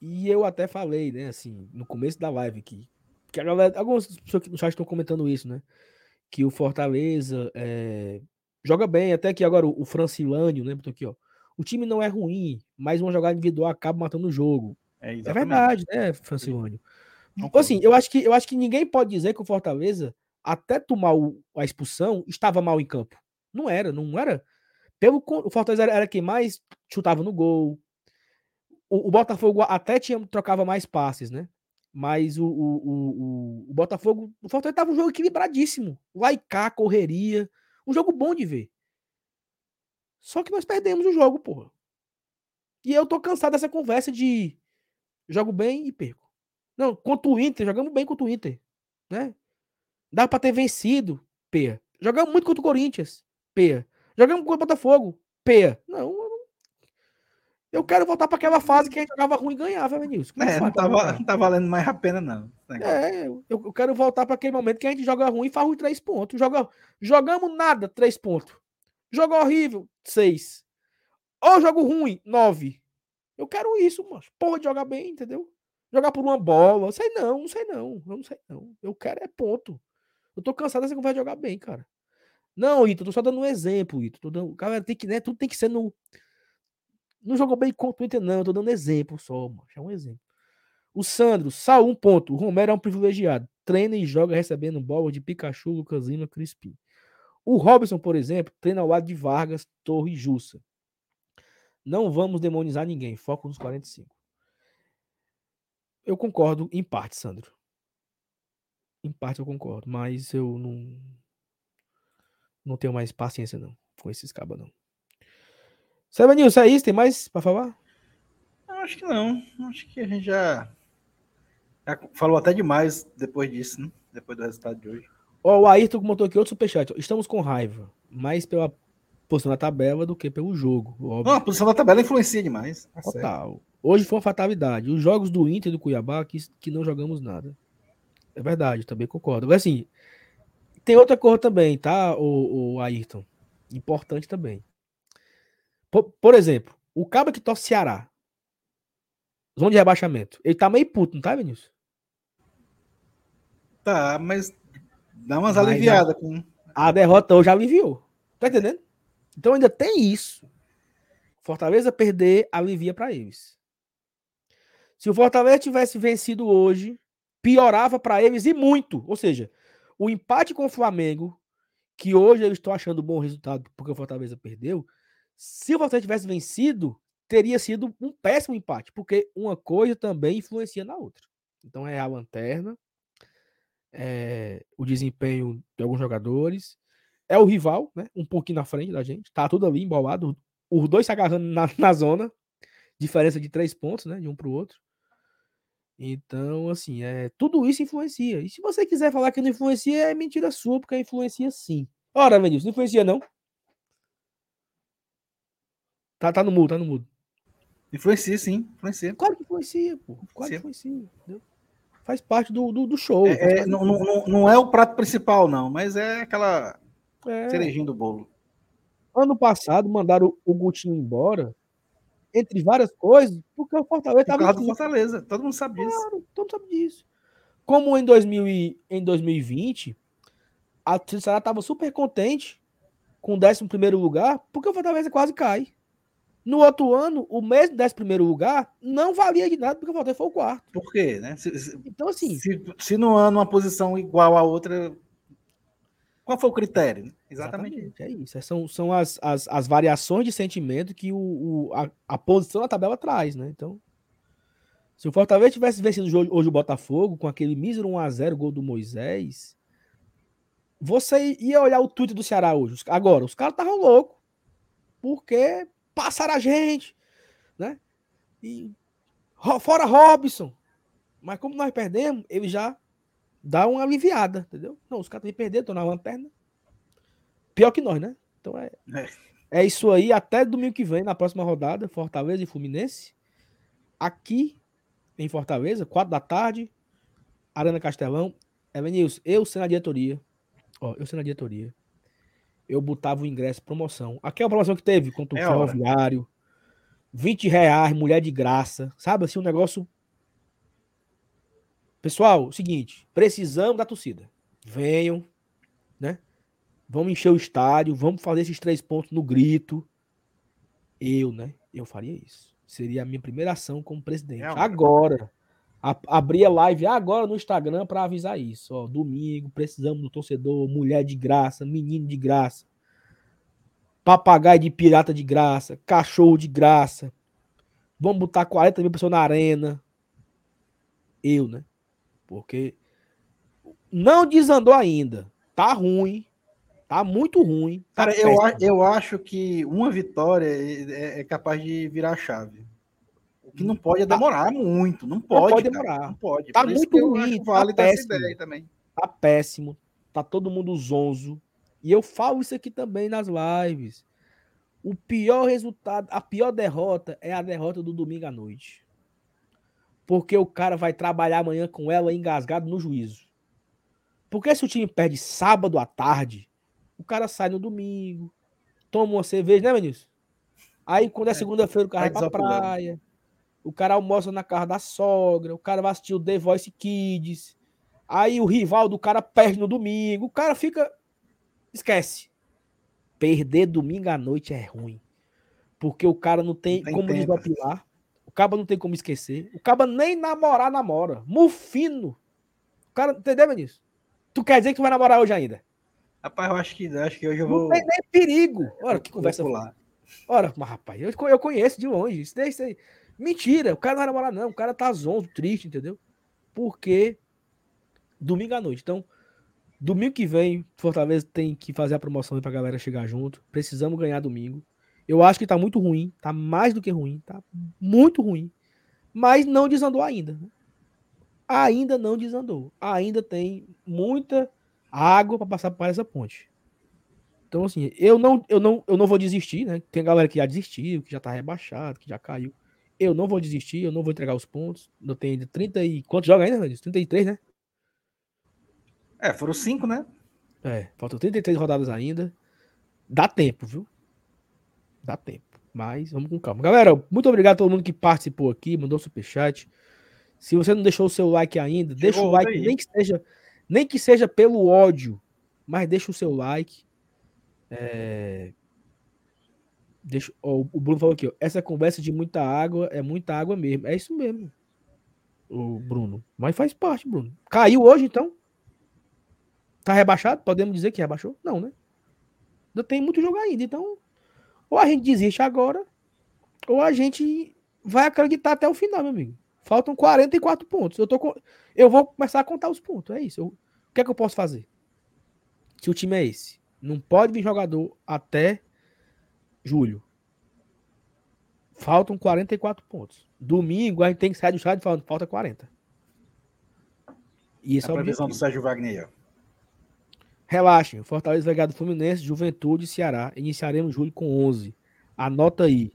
E eu até falei, né, assim, no começo da live aqui, que a galera, algumas pessoas no chat estão comentando isso, né, que o Fortaleza é, joga bem, até que agora o, o Francilânio, né, botou aqui, ó, o time não é ruim, mas uma jogada individual acaba matando o jogo. É, É verdade, né, Francilânio? Concordo. Assim, eu acho, que, eu acho que ninguém pode dizer que o Fortaleza, até tomar o- a expulsão, estava mal em campo. Não era, não era. Pelo, o Fortaleza era, era quem mais chutava no gol. O, o Botafogo até tinha, trocava mais passes, né? Mas o, o, o, Botafogo. O Fortaleza tava um jogo equilibradíssimo. Lá e cá, correria. Um jogo bom de ver. Só que nós perdemos o jogo, porra. E eu tô cansado dessa conversa de jogo bem e perco. Não, contra o Inter, jogamos bem contra o Inter, né? Dá pra ter vencido, Pea. Jogamos muito contra o Corinthians, Pea. Jogamos contra o Botafogo, Pea. Não, eu quero voltar pra aquela fase que a gente jogava ruim e ganhava, Vinícius. Como É, não tá, voltar? va- não tá valendo mais a pena, não. É, eu, eu quero voltar para aquele momento que a gente joga ruim e faz ruim três pontos. Joga, jogamos nada, três pontos. Jogo horrível, seis. Ou jogo ruim, nove. Eu quero isso, mano. Porra de jogar bem, entendeu? Jogar por uma bola. Sei não, não sei não. Eu não sei não. Eu quero é ponto. Eu tô cansado dessa conversa de jogar bem, cara. Não, Ito, tô só dando um exemplo, Ito. Tô dando, cara, tem que, né, tudo tem que ser no. Não jogou bem contra o Inter, não. Eu tô dando exemplo só, mano. É um exemplo. O Sandro, só um ponto. O Romero é um privilegiado. Treina e joga recebendo bola de Pikachu, Lucas Lima, Crispim. O Robson, por exemplo, treina ao lado de Vargas, Torre e Jussa. Não vamos demonizar ninguém. Foco nos 45. Eu concordo em parte, Sandro. em parte eu concordo, mas eu não não tenho mais paciência não com esses cabos não. Sevenilson, é isso? Tem mais para falar? Acho que não. Acho que a gente já, já falou até demais depois disso, né? Depois do resultado de hoje. Ó, o Ayrton comentou aqui outro superchat. Estamos com raiva, mais pela posição na tabela do que pelo jogo. Óbvio. Não, a posição da tabela influencia demais. Tá certo. Total. Hoje foi uma fatalidade. Os jogos do Inter e do Cuiabá que, que não jogamos nada. É verdade, também concordo. Mas assim, tem outra coisa também, tá, o, o Ayrton? Importante também. Por, por exemplo, o cabo que torce Ceará, zona de rebaixamento, ele tá meio puto, não tá, Vinícius? Tá, mas dá umas Mas, aliviadas com. A derrota hoje aliviou. Tá entendendo? Então ainda tem isso. Fortaleza perder alivia para eles. Se o Fortaleza tivesse vencido hoje, piorava para eles e muito. Ou seja, o empate com o Flamengo, que hoje eu estou achando bom resultado porque o Fortaleza perdeu, se o Fortaleza tivesse vencido, teria sido um péssimo empate, porque uma coisa também influencia na outra. Então é a lanterna, é o desempenho de alguns jogadores, é o rival, né? Um pouquinho na frente da gente, tá tudo ali embolado, os dois se agarrando na, na zona, diferença de três pontos, né? De um para o outro. Então, assim, é, tudo isso influencia. E se você quiser falar que não influencia, é mentira sua, porque influencia sim. Ora, Vinícius, não influencia não? Tá, tá no mudo, tá no mudo. Influencia, sim, influencia. Claro que influencia, pô. Claro que Influencia. influencia. entendeu? Faz parte do, do, do show. É, é, não, não, não- é o prato principal, não, mas é aquela é. cerejinha do bolo. Ano passado mandaram o, Gutinho embora, entre várias coisas, porque o Fortaleza Por estava causa do Fortaleza, todo mundo sabe disso. Claro, todo mundo sabe disso. Como em, 2000 e, em 2020, a Ceará estava super contente com o 11 lugar, porque o Fortaleza quase cai. No outro ano, o mesmo 11 lugar não valia de nada, porque o Fortaleza foi o quarto. Por quê, né? Se, se, Então, assim, se, se no ano uma posição igual a outra, qual foi o critério? Exatamente. isso. É isso. São, são as, as, as variações de sentimento que o, o- a, a posição na tabela traz, né? Então, se o Fortaleza tivesse vencido hoje, hoje o Botafogo com aquele mísero 1x0 gol do Moisés, você ia olhar o tweet do Ceará hoje. Agora, os caras estavam loucos. Porque passaram a gente, né? E fora Robson. Mas como nós perdemos, ele já dá uma aliviada, entendeu? Não, os caras também perderam, estão na lanterna. Pior que nós, né? Então é, É. é isso aí. Até domingo que vem, na próxima rodada, Fortaleza e Fluminense. Aqui em Fortaleza, quatro da tarde, Arena Castelão. Evanilson, eu sendo a diretoria. Ó, eu sendo a diretoria. Eu botava o ingresso promoção. Aquela promoção que teve contra o É a hora. Ferroviário. 20 reais, mulher de graça. Sabe assim, um negócio. Pessoal, seguinte, precisamos da torcida. Venham, né? Vamos encher o estádio, vamos fazer esses três pontos no grito. Eu, né? Eu faria isso. Seria a minha primeira ação como presidente. É agora. A, abrir a live agora no Instagram para avisar isso. Ó, domingo, precisamos do torcedor, mulher de graça, menino de graça, papagaio de pirata de graça, cachorro de graça. Vamos botar 40 mil pessoas na arena. Eu, né? Porque não desandou ainda. Tá ruim. Tá muito ruim. Tá Cara, eu, eu acho que uma vitória é, é capaz de virar a chave. Que não pode é demorar muito. Não pode. pode cara, demorar. Não pode. Tá Por muito ruim, tá válido essa péssimo. ideia aí também. tá péssimo, tá todo mundo zonzo. E eu falo isso aqui também nas lives. O pior resultado, a pior derrota é a derrota do domingo à noite. Porque o cara vai trabalhar amanhã com ela engasgado no juízo. Porque se o time perde sábado à tarde, o cara sai no domingo, toma uma cerveja, né, Vinícius? Aí quando é segunda-feira o cara vai vai pra praia, o cara almoça na casa da sogra, o cara vai assistir o The Voice Kids, Aí o rival do cara perde no domingo. O cara fica. Esquece. Perder domingo à noite é ruim. Porque o cara não tem, Não tem como tempo. desopilar. O cara não tem como esquecer. O cara nem namorar, namora. Mufino. O cara, entendeu, Vinícius? Tu quer dizer que tu vai namorar hoje ainda? Rapaz, eu acho que, acho que hoje eu Não vou. tem nem perigo. Olha que conversa. Ora, mas rapaz, eu, eu conheço de longe. Isso daí, isso aí. Mentira, o cara não vai namorar, não. O cara tá zonzo, triste, entendeu? Porque Domingo à noite. Então, domingo que vem, Fortaleza tem que fazer a promoção pra galera chegar junto. Precisamos ganhar domingo. Eu acho que tá muito ruim, tá mais do que ruim, tá muito ruim. Mas não desandou ainda. Ainda não desandou. Ainda tem muita água para passar por essa ponte. Então, assim, eu não, eu não, eu não vou desistir, né? Tem galera que já desistiu, que já tá rebaixado, que já caiu. Eu não vou desistir, eu não vou entregar os pontos. Eu tenho ainda 30 e. Quantos joga ainda, 33, né? É, foram cinco, né? É, faltam 33 rodadas ainda. Dá tempo, viu? Dá tempo. Mas vamos com calma. Galera, muito obrigado a todo mundo que participou aqui, mandou superchat. Se você não deixou o seu like ainda, Chegou deixa o like, aí. nem que seja, nem que seja pelo ódio, mas deixa o seu like. É... Deixa... ó, o Bruno falou aqui, ó, essa conversa de muita água é muita água mesmo. É isso mesmo, o Bruno. Mas faz parte, Bruno. Caiu hoje, então? Tá rebaixado? Podemos dizer que rebaixou? Não, né? Ainda tem muito jogo ainda, então ou a gente desiste agora, ou a gente vai acreditar até o final, meu amigo. Faltam 44 pontos. Eu, tô com... eu vou começar a contar os pontos. É isso. Eu- O que é que eu posso fazer? Se o time é esse. Não pode vir jogador até julho. Faltam 44 pontos. Domingo a gente tem que sair do estádio falando falta 40. E esse a é o previsão do. Sérgio Wagner. Relaxem, Fortaleza vai ganhar do Fluminense, Juventude e Ceará. Iniciaremos julho com 11. Anota aí.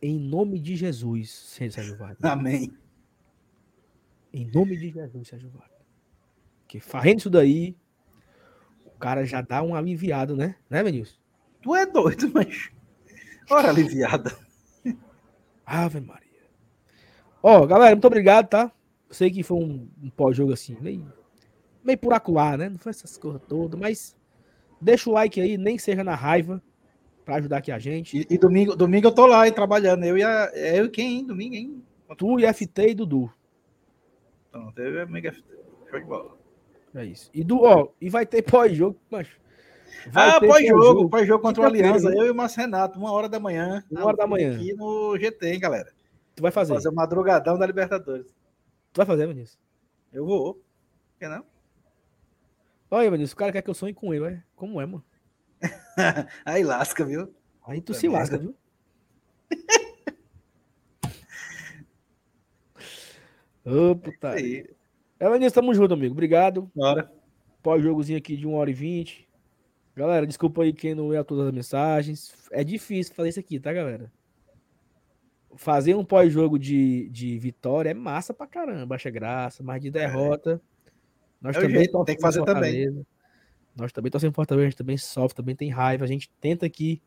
Em nome de Jesus, Sérgio Wagner. Amém. Em nome de Jesus, Sérgio Wagner. Que fazendo isso daí, o cara já dá um aliviado, né? Né, Benilson? Tu é doido, mas. Ora, aliviada. Ave Maria. Ó, galera, muito obrigado, tá? Eu sei que foi um, um pós-jogo assim, meio, meio por acuar, né? Não foi essas coisas todas, mas deixa o like aí, nem seja na raiva, pra ajudar aqui a gente. E, e domingo, domingo eu tô lá aí trabalhando. Eu e a. é Eu e quem, hein? Domingo, hein? Tu e FT e Dudu. Então, teve amigo FT. Show de bola. É isso. E, do, ó, e vai ter pós-jogo, mas. Ah, pós-jogo, pós-jogo contra o Aliança. Eu e o Márcio Renato, uma hora da manhã. Uma hora da manhã. Aqui no GT, hein, galera. Tu vai fazer. Fazer o madrugadão da Libertadores. Tu vai fazer, Vinícius. Eu vou. Quer não? Olha, Vinícius, o cara quer que eu sonhe com ele, é? Como é, mano? Aí lasca, viu? Aí tu Puta se lasca, viu? Ô, puta. Aí. É, Vinícius, tamo junto, amigo. Obrigado. Bora. Pós-jogozinho aqui de 1 hora e 20. Galera, desculpa aí quem não leu todas as mensagens. É difícil fazer isso aqui, tá, galera? Fazer um pós-jogo de, de vitória é massa pra caramba, acha graça, mas de derrota. Nós É também jeito, tem que fazer Fortaleza. Nós também torcemos Fortaleza, a gente também sofre, também tem raiva. A gente tenta aqui,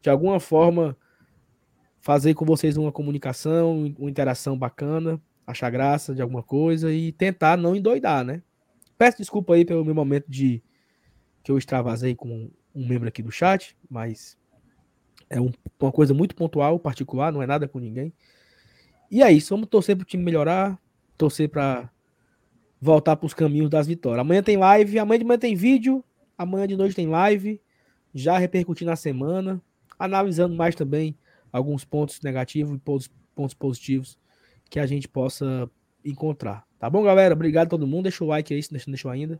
de alguma forma, fazer com vocês uma comunicação, uma interação bacana, achar graça de alguma coisa e tentar não endoidar, né? Peço desculpa aí pelo meu momento de que eu extravasei com um membro aqui do chat, mas é um- uma coisa muito pontual, particular, não é nada com ninguém. E é isso, vamos torcer pro time melhorar, torcer para voltar para os caminhos das vitórias. Amanhã tem live, amanhã de manhã tem vídeo, amanhã de noite tem live, já repercutindo na semana, analisando mais também alguns pontos negativos e pontos positivos que a gente possa encontrar. Tá bom, galera? Obrigado a todo mundo. Deixa o like aí, se não deixou ainda.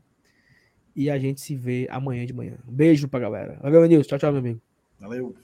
E a gente se vê amanhã de manhã. Um beijo pra galera. Valeu, Nilson. Tchau, tchau, meu amigo. Valeu.